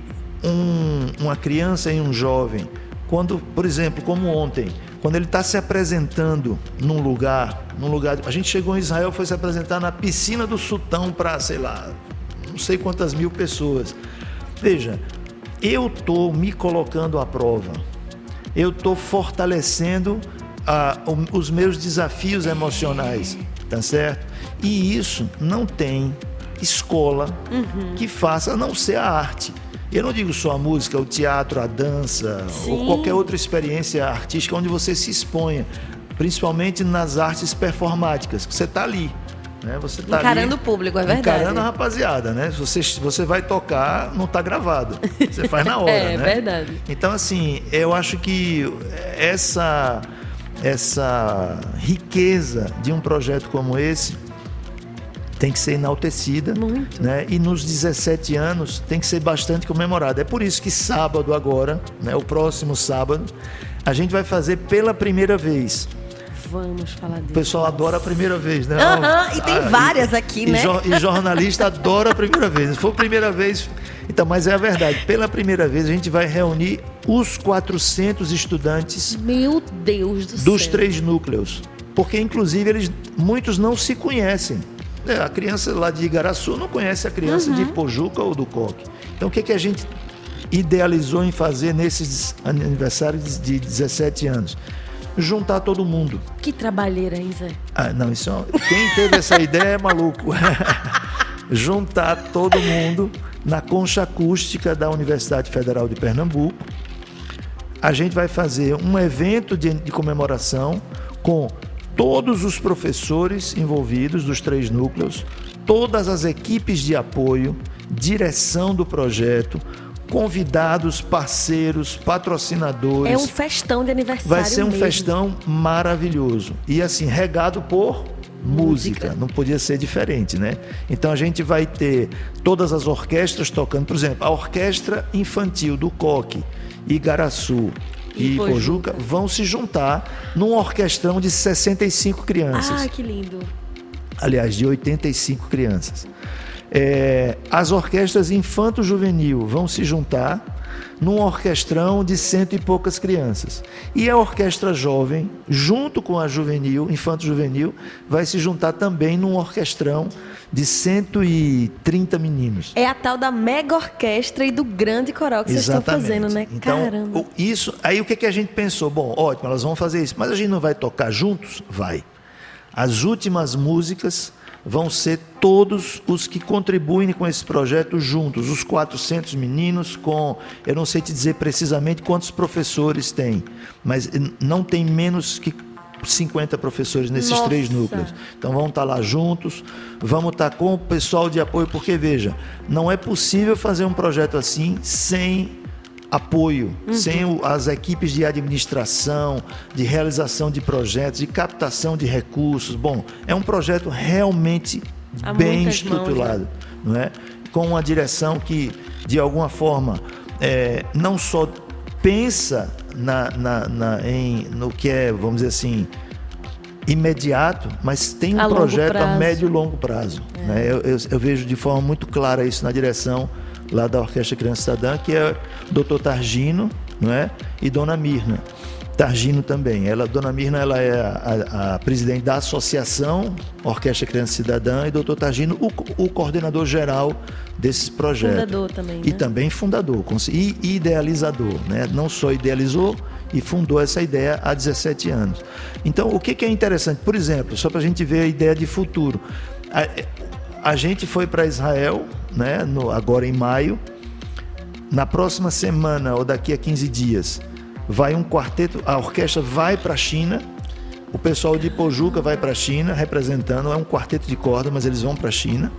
um, uma criança e um jovem, quando, por exemplo, como ontem, quando ele está se apresentando num lugar, num lugar, a gente chegou em Israel, foi se apresentar na piscina do Sultão para, sei lá, não sei quantas mil pessoas. Veja, eu estou me colocando à prova, eu estou fortalecendo ah, os meus desafios emocionais tá certo? E isso não tem escola uhum. que faça a não ser a arte. Eu não digo só a música, o teatro, a dança Sim. ou qualquer outra experiência artística onde você se exponha, principalmente nas artes performáticas, que você está ali. Né? Você tá encarando ali, o público, é verdade. Encarando a rapaziada, né? Você, você vai tocar, não está gravado. Você faz na hora, é, né? É verdade. Então, assim, eu acho que essa essa riqueza de um projeto como esse tem que ser enaltecida. Muito. Né? E nos 17 anos tem que ser bastante comemorada. É por isso que sábado agora, né, o próximo sábado, a gente vai fazer pela primeira vez Vamos falar disso. O pessoal adora a primeira vez, né? Uhum, e tem ah, várias aqui, e, né? E jornalista adora a primeira vez. Se for a primeira vez. Então, mas é a verdade. Pela primeira vez, a gente vai reunir os 400 estudantes. Meu Deus do dos céu. Dos três núcleos. Porque, inclusive, eles, muitos não se conhecem. É, a criança lá de Igaraçu não conhece a criança uhum. de Pojuca ou do Coque. Então, o que, que a gente idealizou em fazer nesses aniversários de 17 anos? juntar todo mundo. Que trabalheira, Zé? Ah, não, isso é... quem teve essa ideia é maluco. juntar todo mundo na concha acústica da Universidade Federal de Pernambuco. A gente vai fazer um evento de, de comemoração com todos os professores envolvidos dos três núcleos, todas as equipes de apoio, direção do projeto, convidados, parceiros, patrocinadores. É um festão de aniversário. Vai ser um mesmo. festão maravilhoso. E assim, regado por música. música. Não podia ser diferente, né? Então a gente vai ter todas as orquestras tocando. Por exemplo, a Orquestra Infantil do Coque, Igaraçu e, e Pojuca vão se juntar num orquestrão de 65 crianças. Ah, que lindo. Aliás, de 85 crianças. É, as orquestras infanto-juvenil vão se juntar num orquestrão de cento e poucas crianças. E a orquestra jovem, junto com a juvenil, infanto-juvenil, vai se juntar também num orquestrão de 130 meninos. É a tal da mega orquestra e do grande coral que Exatamente. vocês estão fazendo, né? Então, Caramba. Isso, aí o que, que a gente pensou? Bom, ótimo, elas vão fazer isso, mas a gente não vai tocar juntos? Vai. As últimas músicas vão ser todos os que contribuem com esse projeto juntos, os 400 meninos com, eu não sei te dizer precisamente quantos professores tem, mas não tem menos que 50 professores nesses Nossa. três núcleos. Então vamos estar lá juntos, vamos estar com o pessoal de apoio, porque veja, não é possível fazer um projeto assim sem apoio, uhum. sem o, as equipes de administração, de realização de projetos, de captação de recursos. Bom, é um projeto realmente Há bem estruturado, mãos, né? não é? Com uma direção que, de alguma forma, é, não só pensa na, na, na, em, no que é, vamos dizer assim, imediato, mas tem um a projeto a médio e longo prazo. É. Né? Eu, eu, eu vejo de forma muito clara isso na direção lá da Orquestra Criança Cidadã, que é Dr. Targino não é? e Dona Mirna. Targino também. Ela, Dona Mirna, ela é a, a, presidente da Associação Orquestra Criança Cidadã e Dr. Targino, o, o coordenador geral desse projeto. Fundador também. Né? E também fundador e idealizador. Né? Não só idealizou, e fundou essa ideia há 17 anos. Então, o que, que é interessante? Por exemplo, só para a gente ver a ideia de futuro. A, gente foi para Israel, né, no, agora em maio. Na próxima semana, ou daqui a 15 dias, vai um quarteto, a orquestra vai para a China. O pessoal de Pojuca vai para a China representando, é um quarteto de corda, mas eles vão para a China.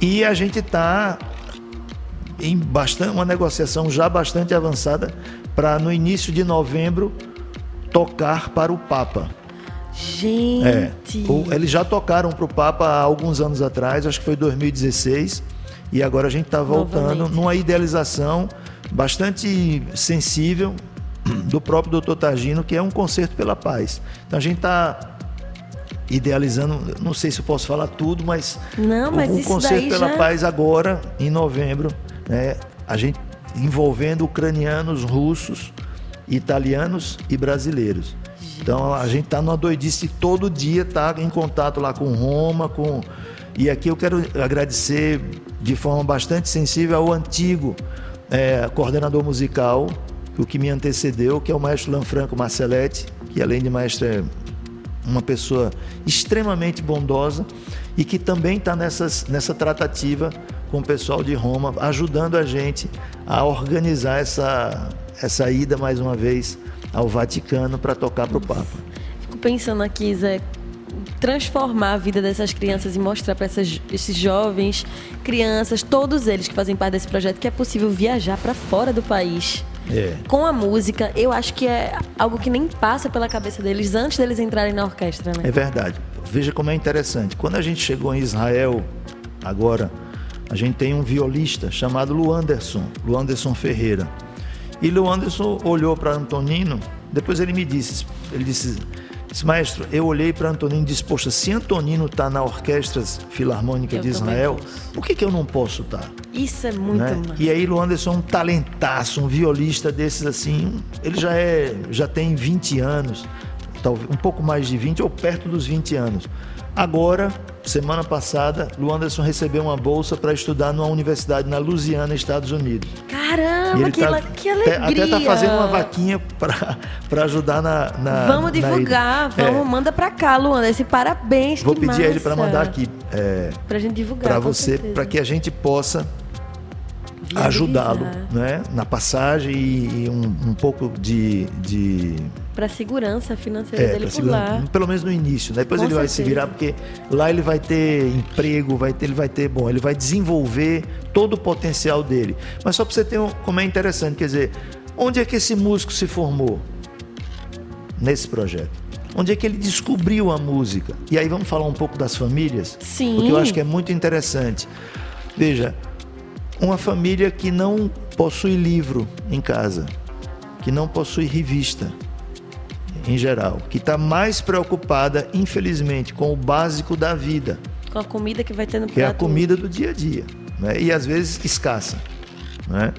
E a gente está em bastante, uma negociação já bastante avançada para no início de novembro tocar para o Papa. Gente! É, eles já tocaram para o Papa há alguns anos atrás, acho que foi 2016, e agora a gente está voltando Novamente. numa idealização bastante sensível do próprio doutor Tagino, que é um concerto pela paz. Então a gente está idealizando, não sei se eu posso falar tudo, mas, não, mas um concerto pela já... paz agora, em novembro, né? a gente envolvendo ucranianos, russos, italianos e brasileiros. Então a gente está numa doidice todo dia, tá em contato lá com Roma, com e aqui eu quero agradecer de forma bastante sensível ao antigo é, coordenador musical, o que me antecedeu, que é o maestro Lanfranco Marcelletti, que além de maestro é uma pessoa extremamente bondosa e que também está nessa tratativa com o pessoal de Roma, ajudando a gente a organizar essa, essa ida mais uma vez ao Vaticano para tocar para o Papa. Fico pensando aqui, Zé, transformar a vida dessas crianças e mostrar para esses jovens, crianças, todos eles que fazem parte desse projeto, que é possível viajar para fora do país. É. Com a música, eu acho que é algo que nem passa pela cabeça deles antes deles entrarem na orquestra, né? É verdade. Veja como é interessante. Quando a gente chegou em Israel, agora, a gente tem um violista chamado Luanderson, Luanderson Ferreira. E Luanderson olhou para Antonino, depois ele me disse, ele disse, disse maestro, eu olhei para Antonino e disse, poxa, se Antonino está na Orquestra Filarmônica eu de Israel, por que, que eu não posso estar? Tá? Isso é muito né? E aí Luanderson é um talentaço, um violista desses assim, ele já é, já tem 20 anos, talvez um pouco mais de 20 ou perto dos 20 anos. Agora, semana passada, Luanderson recebeu uma bolsa para estudar numa universidade na Louisiana, Estados Unidos. Caramba, que, tá, que alegria! Até está fazendo uma vaquinha para ajudar na, na Vamos divulgar, na vamos, é. manda para cá, Luanda. Esse parabéns, Vou pedir massa. a ele para mandar aqui. É, para a gente divulgar. Para você, para que a gente possa ajudá-lo né? na passagem e, e um, um, pouco de. de... Para a segurança financeira é, dele por lá. Pelo menos no início. Né? Depois Com ele certeza. vai se virar, porque lá ele vai ter emprego, vai ter, ele vai ter. Bom, ele vai desenvolver todo o potencial dele. Mas só para você ter um, como é interessante, quer dizer, onde é que esse músico se formou? Nesse projeto. Onde é que ele descobriu a música? E aí vamos falar um pouco das famílias? Sim. Porque eu acho que é muito interessante. Veja, uma família que não possui livro em casa, que não possui revista em geral, que está mais preocupada, infelizmente, com o básico da vida. Com a comida que vai ter no Que é a comida do dia a dia. Né? E às vezes escassa. Né?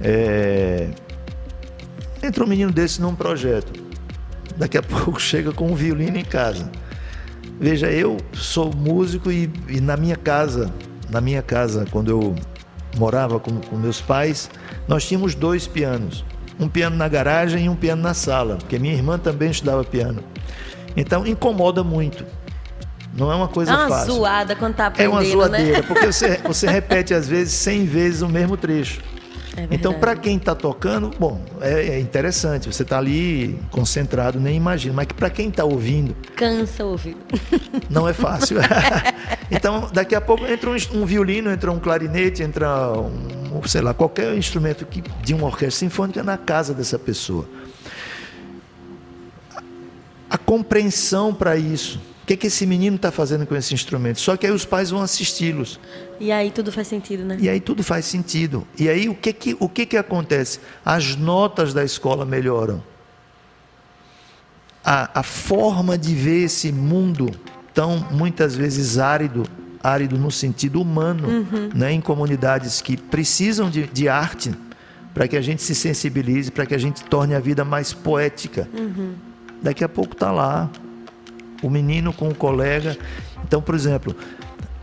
É... Entra um menino desse num projeto. Daqui a pouco chega com um violino em casa. Veja, eu sou músico e, e na minha casa na minha casa, quando eu morava com, com meus pais, nós tínhamos dois pianos. Um piano na garagem e um piano na sala, porque minha irmã também estudava piano. Então incomoda muito. Não é uma coisa é uma fácil. zoada quando tá aprendendo, É uma zoadeira, né? porque você, você repete às vezes 100 vezes o mesmo trecho. É então, para quem está tocando, bom, é, é interessante. Você está ali concentrado, nem imagina. Mas para quem está ouvindo. Cansa o ouvido. Não é fácil. então, daqui a pouco entra um, um, violino, entra um clarinete, entra um, sei lá, qualquer instrumento que, de uma orquestra sinfônica na casa dessa pessoa. A compreensão para isso que, que esse menino está fazendo com esse instrumento? Só que aí os pais vão assisti-los. E aí tudo faz sentido, né? E aí tudo faz sentido. E aí o que que, o que, que acontece? As notas da escola melhoram. A, a forma de ver esse mundo tão muitas vezes árido, árido no sentido humano, uhum. né, em comunidades que precisam de, de arte para que a gente se sensibilize, para que a gente torne a vida mais poética. Uhum. Daqui a pouco está lá o menino com o colega. Então, por exemplo,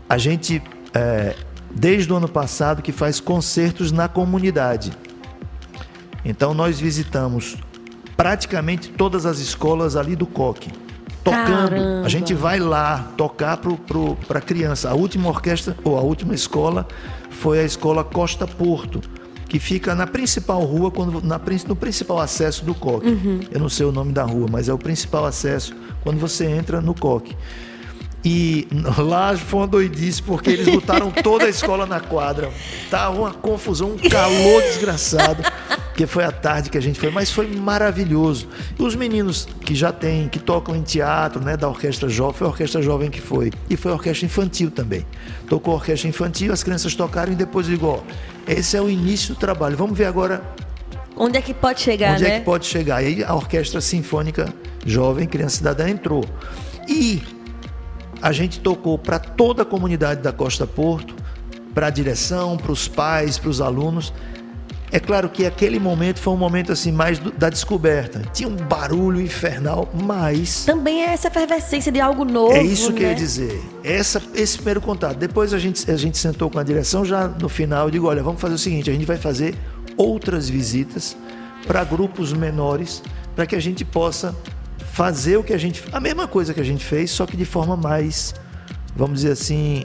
a gente, é, desde o ano passado, que faz concertos na comunidade. Então, nós visitamos praticamente todas as escolas ali do Coque. Tocando. Caramba. A gente vai lá tocar para a criança. A última orquestra, ou a última escola, foi a escola Costa Porto, que fica na principal rua, quando, na, no principal acesso do Coque. Uhum. Eu não sei o nome da rua, mas é o principal acesso quando você entra no Coque. E lá foi uma doidice, porque eles botaram toda a escola na quadra. Tava uma confusão, um calor desgraçado. Porque foi a tarde que a gente foi, mas foi maravilhoso. E os meninos que já têm, que tocam em teatro, né, da orquestra jovem, foi a orquestra jovem que foi. E foi a orquestra infantil também. Tocou a orquestra infantil, as crianças tocaram e depois digo, ó, esse é o início do trabalho. Vamos ver agora Onde é que pode chegar, onde né? é que pode chegar. E aí a orquestra sinfônica jovem, criança cidadã entrou. E a gente tocou para toda a comunidade da Costa Porto, para a direção, para os pais, para os alunos. É claro que aquele momento foi um momento assim mais do- da descoberta. Tinha um barulho infernal, mas Também é essa efervescência de algo novo. é isso que eu né? ia dizer. Essa, esse primeiro contato. Depois a gente, a gente sentou com a direção, já no final eu digo, olha, vamos fazer o seguinte, a gente vai fazer outras visitas para grupos menores, para que a gente possa fazer o que a gente... A mesma coisa que a gente fez, só que de forma mais, vamos dizer assim,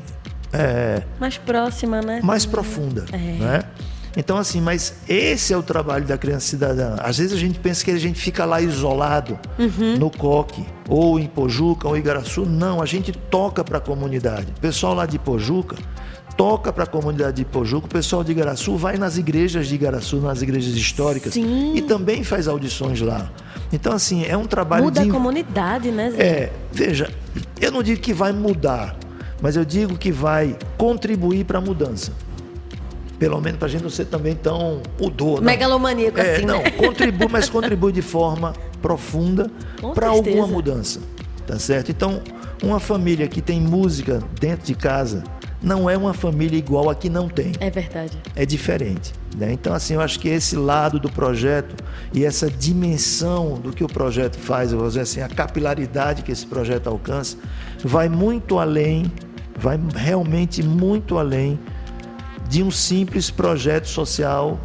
é, Mais próxima, né? mais profunda, É. né? Então assim, mas esse é o trabalho da criança cidadã. Às vezes a gente pensa que a gente fica lá isolado Uhum. no Coque ou em Pojuca ou em Igaraçu. Não, a gente toca para a comunidade. O pessoal lá de Pojuca toca para a comunidade de Pojuca. O pessoal de Igaraçu vai nas igrejas de Igaraçu, nas igrejas históricas Sim. e também faz audições lá. Então assim, é um trabalho Muda de a comunidade, né, Zé? é, veja, eu não digo que vai mudar, mas eu digo que vai contribuir para a mudança. Pelo menos para a gente não ser também tão udor. não. Megalomaníaco É, assim, não, né? contribui, mas contribui de forma profunda para alguma mudança, tá certo? Então, uma família que tem música dentro de casa não é uma família igual a que não tem É verdade. é diferente. Né? Então, assim, eu acho que esse lado do projeto e essa dimensão do que o projeto faz, eu vou dizer assim, a capilaridade que esse projeto alcança, vai muito além, vai realmente muito além de um simples projeto social.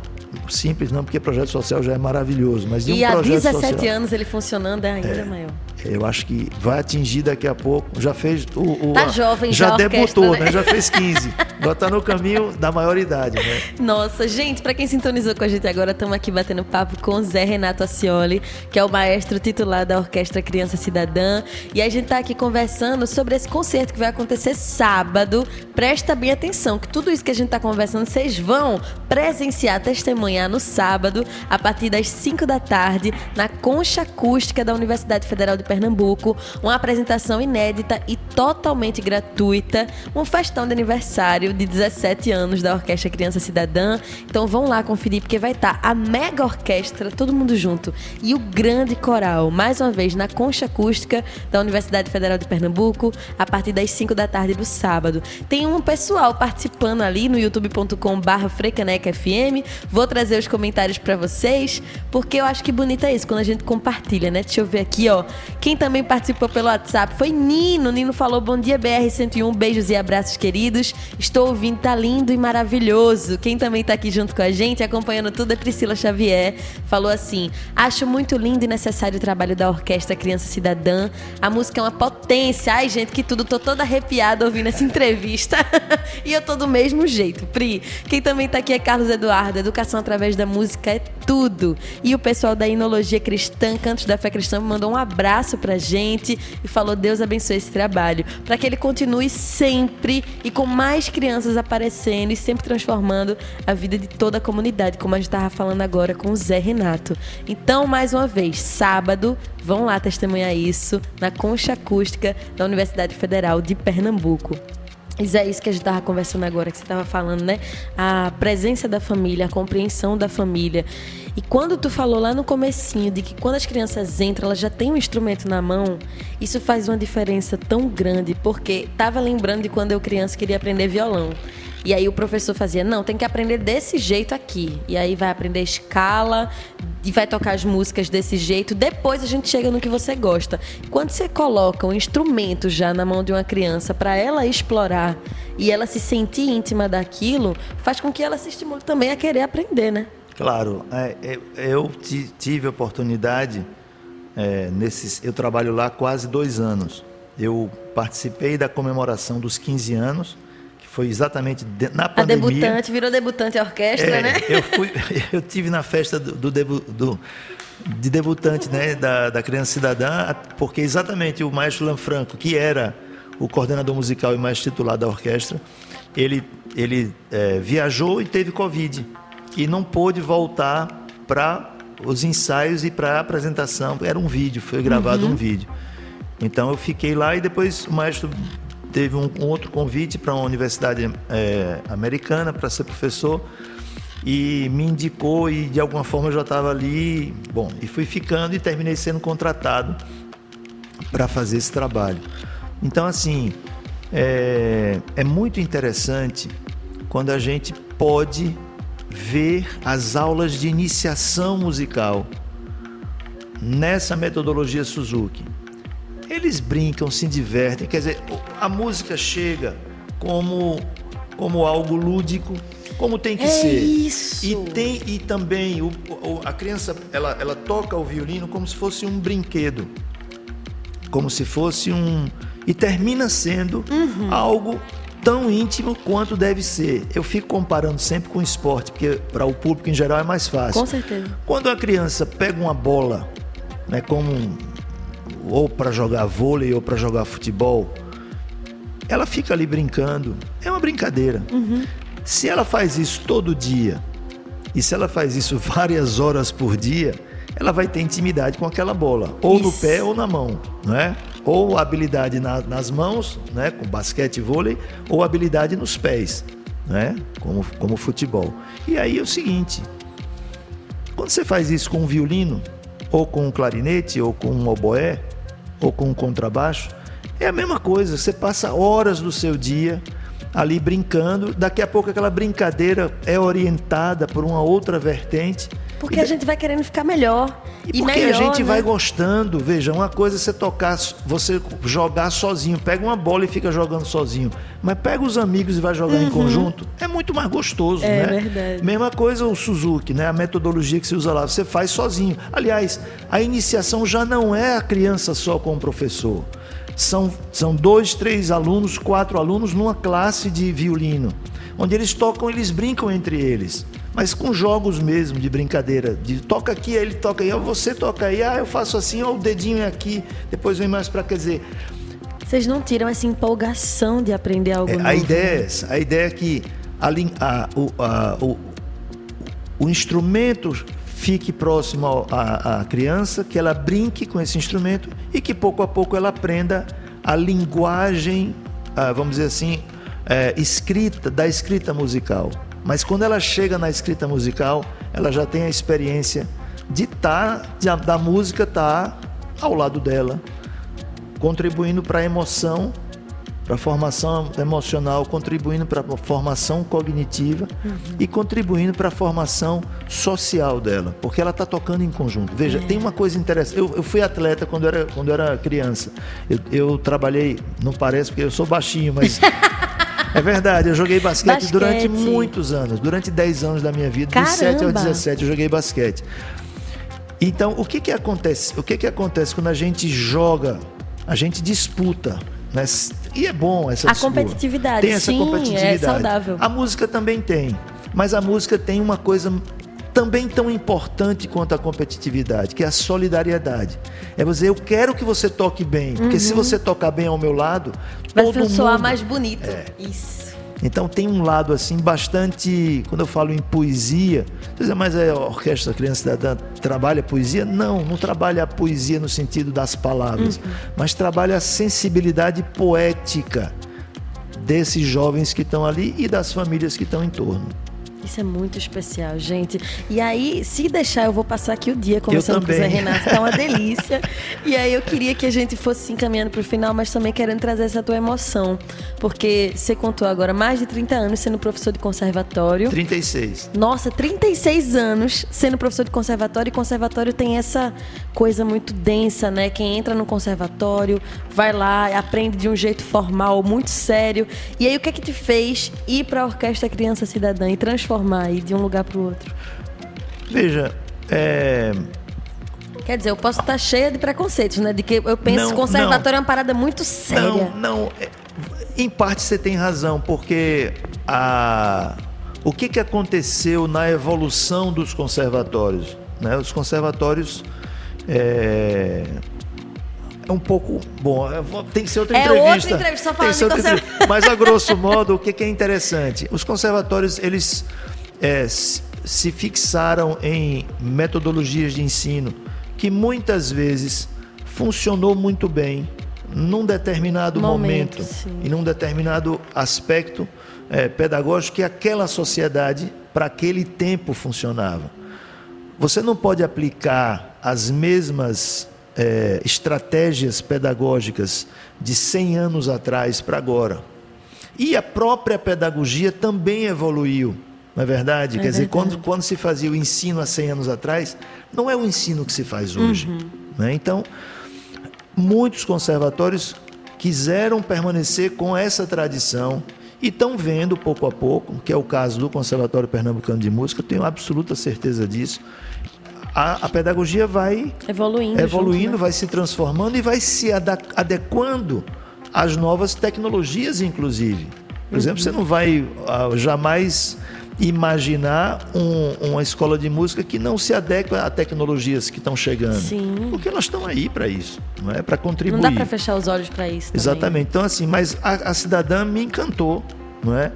Simples não, porque projeto social já é maravilhoso, mas de um E há projeto 17 social. anos ele funcionando é ainda maior. Eu acho que vai atingir daqui a pouco. Já fez o. o- Tá jovem já já debutou, né? né? Já fez 15. Agora tá no caminho da maioridade, né? Nossa, gente, pra quem sintonizou com a gente agora, estamos aqui batendo papo com o Zé Renato Acioli, que é o maestro titular da Orquestra Criança Cidadã. E a gente tá aqui conversando sobre esse concerto que vai acontecer sábado. Presta bem atenção, que tudo isso que a gente tá conversando, vocês vão presenciar, testemunhar no sábado, a partir das 5 da tarde, na Concha Acústica da Universidade Federal de Pernambuco. Uma apresentação inédita e totalmente gratuita. Um festão de aniversário de 17 anos da Orquestra Criança Cidadã. Então vão lá conferir, porque vai estar a mega orquestra, todo mundo junto, e o grande coral, mais uma vez, na Concha Acústica da Universidade Federal de Pernambuco, a partir das 5 da tarde do sábado. Tem um pessoal participando ali no youtube.com/barra FM. Vou trazer os comentários para vocês, porque eu acho que bonito é isso, quando a gente compartilha, né? Deixa eu ver aqui, ó. Quem também participou pelo WhatsApp foi Nino. Nino falou: Bom dia, BR101. Beijos e abraços, queridos. Estou ouvindo, tá lindo e maravilhoso. Quem também tá aqui junto com a gente, acompanhando tudo, é Priscila Xavier. Falou assim: Acho muito lindo e necessário o trabalho da Orquestra Criança Cidadã. A música é uma potência. Ai, gente, que tudo. Tô toda arrepiada ouvindo essa entrevista. e eu tô do mesmo jeito, Pri. Quem também tá aqui é Carlos Eduardo. Educação através da música é tudo. E o pessoal da Inologia Cristã, Cantos da Fé Cristã, mandou um abraço pra gente e falou: Deus abençoe esse trabalho. Para que ele continue sempre e com mais crianças aparecendo e sempre transformando a vida de toda a comunidade, como a gente tava falando agora com o Zé Renato. Então, mais uma vez, sábado, vão lá testemunhar isso na Concha Acústica da Universidade Federal de Pernambuco. Isso é isso que a gente estava conversando agora, que você estava falando, né? A presença da família, a compreensão da família. E quando tu falou lá no comecinho de que quando as crianças entram, elas já têm um instrumento na mão, isso faz uma diferença tão grande, porque tava lembrando de quando eu criança queria aprender violão. E aí o professor fazia, não, tem que aprender desse jeito aqui. E aí vai aprender escala e vai tocar as músicas desse jeito. Depois a gente chega no que você gosta. Quando você coloca um instrumento já na mão de uma criança para ela explorar e ela se sentir íntima daquilo, faz com que ela se estimule também a querer aprender, né? Claro, é, é, eu tive a oportunidade, é, nesses, eu trabalho lá quase dois anos. Eu participei da comemoração dos 15 anos, foi exatamente na pandemia. A debutante, virou debutante a orquestra, é, né? Eu, fui, eu tive na festa do, do, debu, do de debutante né, da, da Criança Cidadã, porque exatamente o maestro Lanfranco, que era o coordenador musical e mais titular da orquestra, ele, ele é, viajou e teve Covid e não pôde voltar para os ensaios e para a apresentação. Era um vídeo, foi gravado uhum. um vídeo. Então eu fiquei lá e depois o maestro teve um, um outro convite para uma universidade é, americana para ser professor e me indicou e de alguma forma eu já estava ali, bom, e fui ficando e terminei sendo contratado para fazer esse trabalho. Então assim é, é muito interessante quando a gente pode ver as aulas de iniciação musical nessa metodologia Suzuki. Eles brincam, se divertem, quer dizer, a música chega como, como algo lúdico, como tem que é ser. Isso. E tem e também o, o, a criança ela, ela toca o violino como se fosse um brinquedo, como se fosse um e termina sendo uhum. algo tão íntimo quanto deve ser. Eu fico comparando sempre com o esporte, porque para o público em geral é mais fácil. Com certeza. Quando a criança pega uma bola, né, como ou para jogar vôlei ou para jogar futebol, ela fica ali brincando. É uma brincadeira. Uhum. Se ela faz isso todo dia e se ela faz isso várias horas por dia, ela vai ter intimidade com aquela bola, ou isso. no pé ou na mão, não é? ou habilidade na, nas mãos, né, com basquete e vôlei, ou habilidade nos pés, né, como, como futebol. E aí é o seguinte: quando você faz isso com um violino, ou com um clarinete, ou com um oboé, ou com um contrabaixo, é a mesma coisa. Você passa horas do seu dia ali brincando, daqui a pouco aquela brincadeira é orientada por uma outra vertente porque a gente vai querendo ficar melhor. E, e porque melhor, a gente né? vai gostando. Veja, uma coisa é você tocar, você jogar sozinho. Pega uma bola e fica jogando sozinho. Mas pega os amigos e vai jogar uhum. em conjunto. É muito mais gostoso, é, né? É verdade. Mesma coisa o Suzuki, né? A metodologia que se usa lá. Você faz sozinho. Aliás, a iniciação já não é a criança só com o professor. São, são dois, três alunos, quatro alunos numa classe de violino. Onde eles tocam, eles brincam entre eles mas com jogos mesmo de brincadeira, de toca aqui, aí ele toca aí, você toca aí, ah, eu faço assim, ó, o dedinho é aqui, depois vem mais para quer dizer. Vocês não tiram essa empolgação de aprender algo é, novo? A ideia é essa, a ideia é que a, a, o, a, o, o instrumento fique próximo à criança, que ela brinque com esse instrumento e que pouco a pouco ela aprenda a linguagem, vamos dizer assim, é, escrita, da escrita musical. Mas quando ela chega na escrita musical, ela já tem a experiência de estar, tá, da música estar tá ao lado dela, contribuindo para a emoção, para a formação emocional, contribuindo para a formação cognitiva uhum. e contribuindo para a formação social dela, porque ela está tocando em conjunto. Veja, é. tem uma coisa interessante. Eu, eu, fui atleta quando era, quando era criança. Eu, eu trabalhei, não parece porque eu sou baixinho, mas É verdade, eu joguei basquete, basquete, durante muitos anos, durante 10 anos da minha vida, Caramba. dos 7 aos 17 eu joguei basquete. Então, o que que acontece? O que que acontece quando a gente joga, a gente disputa, né? E é bom essa A competitividade, tem essa sim, competitividade. é saudável. A música também tem, mas a música tem uma coisa também tão importante quanto a competitividade, que é a solidariedade. É você, eu quero que você toque bem, porque uhum. se você tocar bem ao meu lado, vai todo soar mundo... mais bonito. É. Isso. Então tem um lado assim bastante, quando eu falo em poesia, você mas é a orquestra Criança Cidadã trabalha poesia? Não, não trabalha a poesia no sentido das palavras, uhum. mas trabalha a sensibilidade poética desses jovens que estão ali e das famílias que estão em torno. Isso é muito especial, gente. E aí, se deixar, eu vou passar aqui o dia conversando com o Zé Renato, tá uma delícia. e aí eu queria que a gente fosse se encaminhando para o final, mas também querendo trazer essa tua emoção. Porque você contou agora mais de 30 anos sendo professor de conservatório. 36. Nossa, 36 anos sendo professor de conservatório. E conservatório tem essa coisa muito densa, né? Quem entra no conservatório, vai lá, aprende de um jeito formal, muito sério. E aí, o que é que te fez ir para a Orquestra Criança Cidadã e transformar aí de um lugar para o outro? Veja, é, Quer dizer, eu posso estar cheia de preconceitos, né? De que eu penso Não, que conservatório não. é uma parada muito séria. Não, não. é, Em parte você tem razão, porque a, o que, que aconteceu na evolução dos conservatórios? né? Os conservatórios é, é um pouco. Bom, vou- tem que ser outra É outra entrevista. entrevista, só Tem ser outra entrevista. Mas a grosso modo, o que, que é interessante? Os conservatórios, eles é, se fixaram em metodologias de ensino que muitas vezes funcionou muito bem num determinado Momento, momento, e num determinado aspecto é, pedagógico que aquela sociedade para aquele tempo funcionava. Você não pode aplicar as mesmas eh, estratégias pedagógicas de 100 anos atrás para agora. E a própria pedagogia também evoluiu, não é verdade? É Quer dizer, verdade. quando, quando se fazia o ensino há 100 anos atrás, não é o ensino que se faz hoje. Uhum. né? Então, muitos conservatórios quiseram permanecer com essa tradição e estão vendo pouco a pouco, que é o caso do Conservatório Pernambucano de Música, eu tenho absoluta certeza disso. A, a pedagogia vai Evoluindo. evoluindo, junto, né? vai se transformando e vai se adequando às novas tecnologias, inclusive. Por Uhum. exemplo, você não vai ah, jamais imaginar um- uma escola de música que não se adequa a tecnologias que estão chegando. Sim. Porque nós estamos aí para isso, não é? Para Não contribuir. dá pra fechar os olhos pra isso. também. Exatamente. Então, assim, mas a, a cidadã me encantou, não é?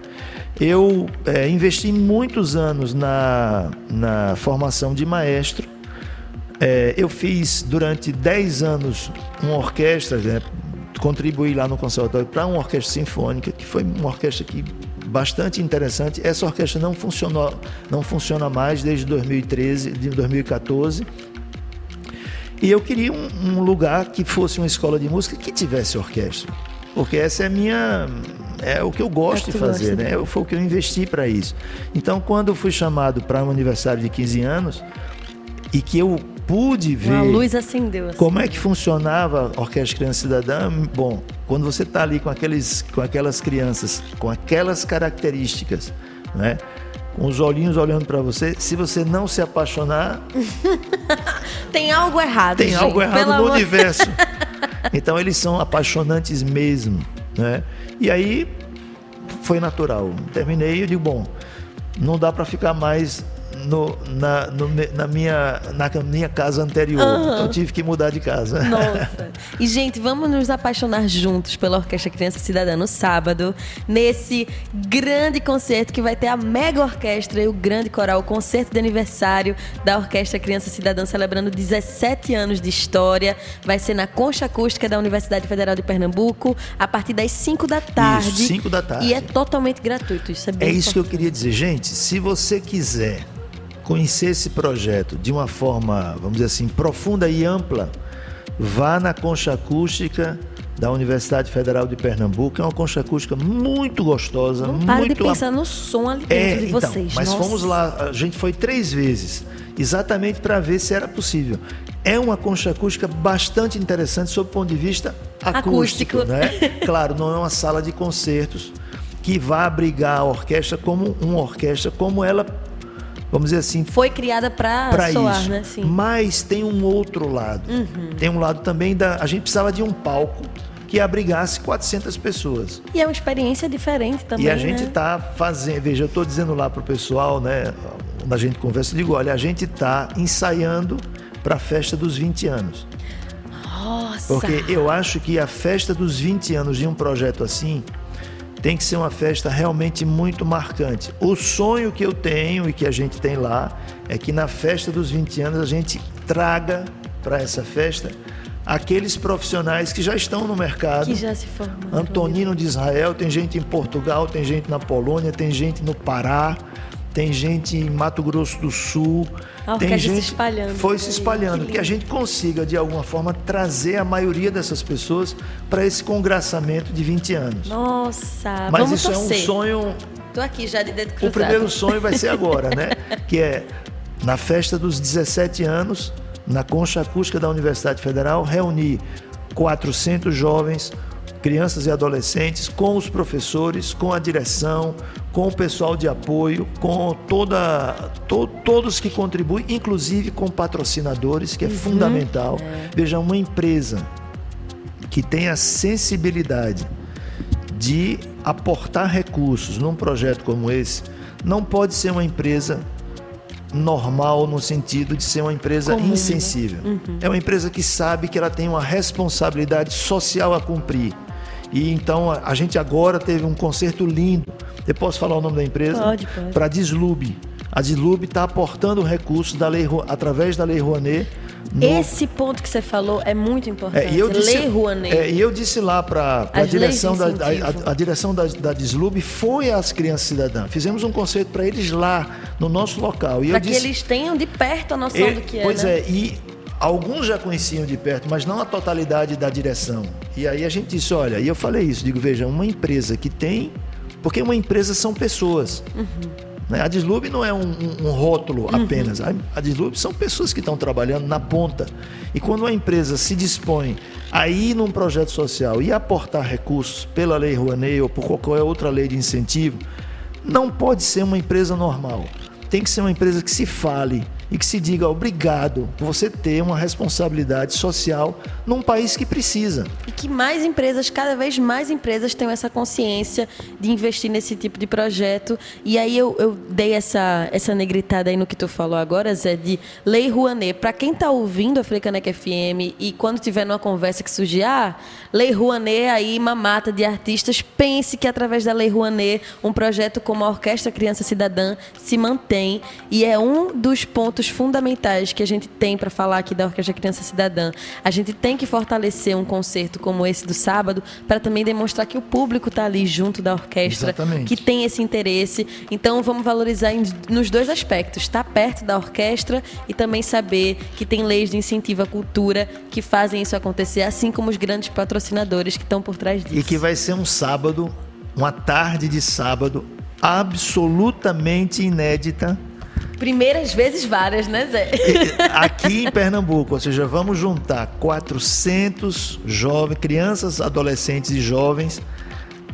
Eu é, investi muitos anos na, na formação de maestro. É, eu fiz durante 10 anos uma orquestra, né? contribuí lá no conservatório para uma orquestra sinfônica, que foi uma orquestra que bastante interessante. Essa orquestra não funcionou, não funciona mais desde 2013, de 2014. E eu queria um, um lugar que fosse uma escola de música que tivesse orquestra. Porque essa é a minha. É o que eu gosto É que de fazer, né? Eu- Foi o que eu investi para isso. Então, quando eu fui chamado para um aniversário de 15 anos e que eu pude ver Uma luz acendeu. Assim. como é que funcionava a Orquestra Criança Cidadã? Bom, quando você está ali com, aqueles, com aquelas crianças, com aquelas características, né? com os olhinhos olhando para você, se você não se apaixonar, Tem algo errado. tem gente, algo errado no amor- universo. Então eles são apaixonantes mesmo, né? E aí foi natural. Terminei e digo, bom, não dá para ficar mais no- na, no na minha, na minha casa anterior. Então tive que mudar de casa. Nossa. E, gente, vamos nos apaixonar juntos pela Orquestra Criança Cidadã no sábado, nesse grande concerto que vai ter a mega orquestra e o grande coral, o concerto de aniversário da Orquestra Criança Cidadã, celebrando 17 anos de história. Vai ser na Concha Acústica da Universidade Federal de Pernambuco, a partir das 5 da tarde. 5 da tarde. E é totalmente gratuito. Isso é bem É isso que eu importante. queria dizer. Gente, se você quiser conhecer esse projeto de uma forma, vamos dizer assim, profunda e ampla, vá na concha acústica da Universidade Federal de Pernambuco. É uma concha acústica muito gostosa, Não para de muito pensar no som ali dentro é, de então, vocês. mas Nossa. fomos lá, a gente foi três vezes, exatamente para ver se era possível. É uma concha acústica bastante interessante sob o ponto de vista acústico, Acústico. né? Claro, não é uma sala de concertos que vá abrigar a orquestra como uma orquestra como ela, vamos dizer assim, Foi criada para soar, isso. né? Sim. Mas tem um outro lado. Tem um lado também da a gente precisava de um palco que abrigasse 400 pessoas. E é uma experiência diferente também. E a gente né? está fazendo, veja, eu estou dizendo lá para o pessoal, né, quando a gente conversa, eu digo, olha, a gente está ensaiando para a festa dos 20 anos. Nossa! Porque eu acho que a festa dos 20 anos de um projeto assim tem que ser uma festa realmente muito marcante. O sonho que eu tenho e que a gente tem lá é que na festa dos 20 anos a gente traga para essa festa aqueles profissionais que já estão no mercado. Que já se formou. Antonino de Israel, tem gente em Portugal, tem gente na Polônia, tem gente no Pará, tem gente em Mato Grosso do Sul. A tem orquestra se gente espalhando Foi se espalhando, que que, a gente consiga de alguma forma trazer a maioria dessas pessoas para esse congraçamento de 20 anos. Nossa, Mas vamos isso torcer. é um sonho Tô aqui já de dedo o cruzado. primeiro sonho vai ser agora, né? Que é na festa dos 17 anos, na concha acústica da Universidade Federal, reunir 400 jovens crianças e adolescentes, com os professores, com a direção, com o pessoal de apoio, com toda, to, todos que contribuem, inclusive com patrocinadores, que é uhum. fundamental. É. Veja, uma empresa que tem a sensibilidade de aportar recursos num projeto como esse, não pode ser uma empresa normal no sentido de ser uma empresa Comum, né? insensível. Né? Uhum. É uma empresa que sabe que ela tem uma responsabilidade social a cumprir. E então a, gente agora teve um concerto lindo. Eu posso falar o nome da empresa? Pode, pode. Para a Dislube. A Dislube está aportando recursos da lei, através da Lei Rouanet no... Esse ponto que você falou é muito importante. É, e eu disse, Lei Rouanet. É, e eu disse lá para a direção, da, a, a, direção da, da Dislube foi às crianças cidadãs. Fizemos um conceito para eles lá, no nosso local. Para que eles tenham de perto a noção é, do que é. Pois né? é, e alguns já conheciam de perto, mas não a totalidade da direção. E aí a gente disse, olha, e eu falei isso, digo, veja, uma empresa que tem... Porque uma empresa são pessoas. Uhum. Né? A Deslube não é um, um, um rótulo uhum. apenas. Uhum. A, a Deslube são pessoas que estão trabalhando na ponta. E quando uma empresa se dispõe a ir num projeto social e aportar recursos pela Lei Rouanet ou por qualquer outra lei de incentivo, não pode ser uma empresa normal. Tem que ser uma empresa que se fale, e que se diga obrigado por você ter uma responsabilidade social num país que precisa. E que mais empresas, cada vez mais empresas tenham essa consciência de investir nesse tipo de projeto. E aí eu, eu dei essa, essa negritada aí no que tu falou agora, Zé, de Lei Rouanet. Para quem está ouvindo a Frecanec FM e quando tiver numa conversa que surgir, ah, Lei Rouanet aí, uma mata de artistas, pense que através da Lei Rouanet, um projeto como a Orquestra Criança Cidadã se mantém e é um dos pontos fundamentais que a gente tem para falar aqui da Orquestra Criança Cidadã. A gente tem que fortalecer um concerto como esse do sábado para também demonstrar que o público está ali junto da orquestra, Exatamente. que tem esse interesse. Então vamos valorizar nos dois aspectos, estar tá perto da orquestra e também saber que tem leis de incentivo à cultura que fazem isso acontecer, assim como os grandes patrocinadores que estão por trás disso. E que vai ser um sábado, uma tarde de sábado absolutamente inédita Primeiras vezes várias, né, Zé? Aqui em Pernambuco, ou seja, vamos juntar 400 jovens, crianças, adolescentes e jovens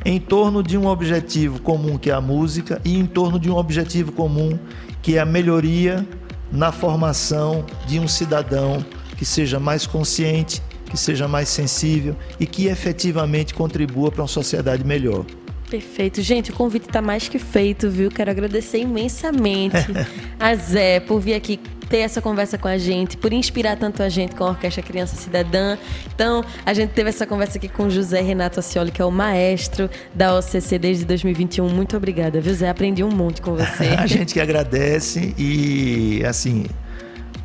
em torno de um objetivo comum que é a música e em torno de um objetivo comum que é a melhoria na formação de um cidadão que seja mais consciente, que seja mais sensível e que efetivamente contribua para uma sociedade melhor. Perfeito. Gente, o convite está mais que feito, viu? Quero agradecer imensamente a Zé por vir aqui ter essa conversa com a gente, por inspirar tanto a gente com a Orquestra Criança Cidadã. Então, a gente teve essa conversa aqui com o José Renato Acioli, que é o maestro da OCC desde 2021. Muito obrigada, viu, Zé? Aprendi um monte com você. a gente que agradece e, assim,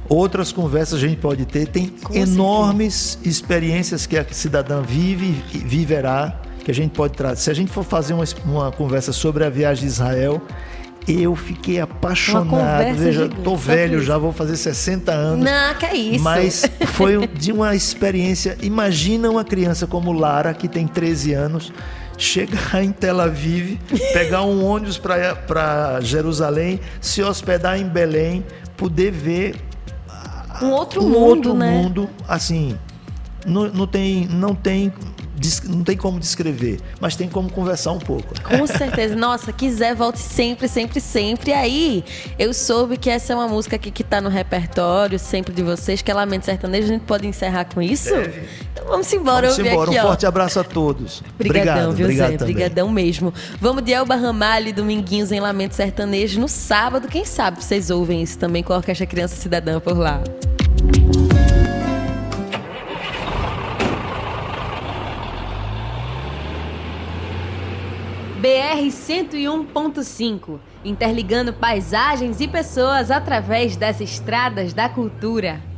outras conversas a gente pode ter. Tem com enormes certeza. experiências que a cidadã vive e viverá que a gente pode trazer. Se a gente for fazer uma, uma conversa sobre a viagem de Israel, eu fiquei apaixonado. Veja, gigante, tô velho já, vou fazer 60 anos. Não, que é isso. Mas foi de uma experiência. Imagina uma criança como Lara, que tem 13 anos, chegar em Tel Aviv, pegar um ônibus para Jerusalém, se hospedar em Belém, poder ver um outro um mundo, outro né? mundo, assim, não, não tem, não tem não tem como descrever, mas tem como conversar um pouco. Com certeza. Nossa, quiser, volte sempre, sempre, sempre. E aí, eu soube que essa é uma música aqui que tá no repertório sempre de vocês, que é Lamento Sertanejo. A gente pode encerrar com isso? Deve. Então vamos embora. Vamos embora. Aqui, um ó. forte abraço a todos. Obrigadão, Obrigado, viu, obrigado Zé? também. Obrigadão mesmo. Vamos de Elba Ramalho e Dominguinhos em Lamento Sertanejo no sábado. Quem sabe vocês ouvem isso também com a Orquestra Criança Cidadã por lá. BR 101.5, interligando paisagens e pessoas através das estradas da cultura.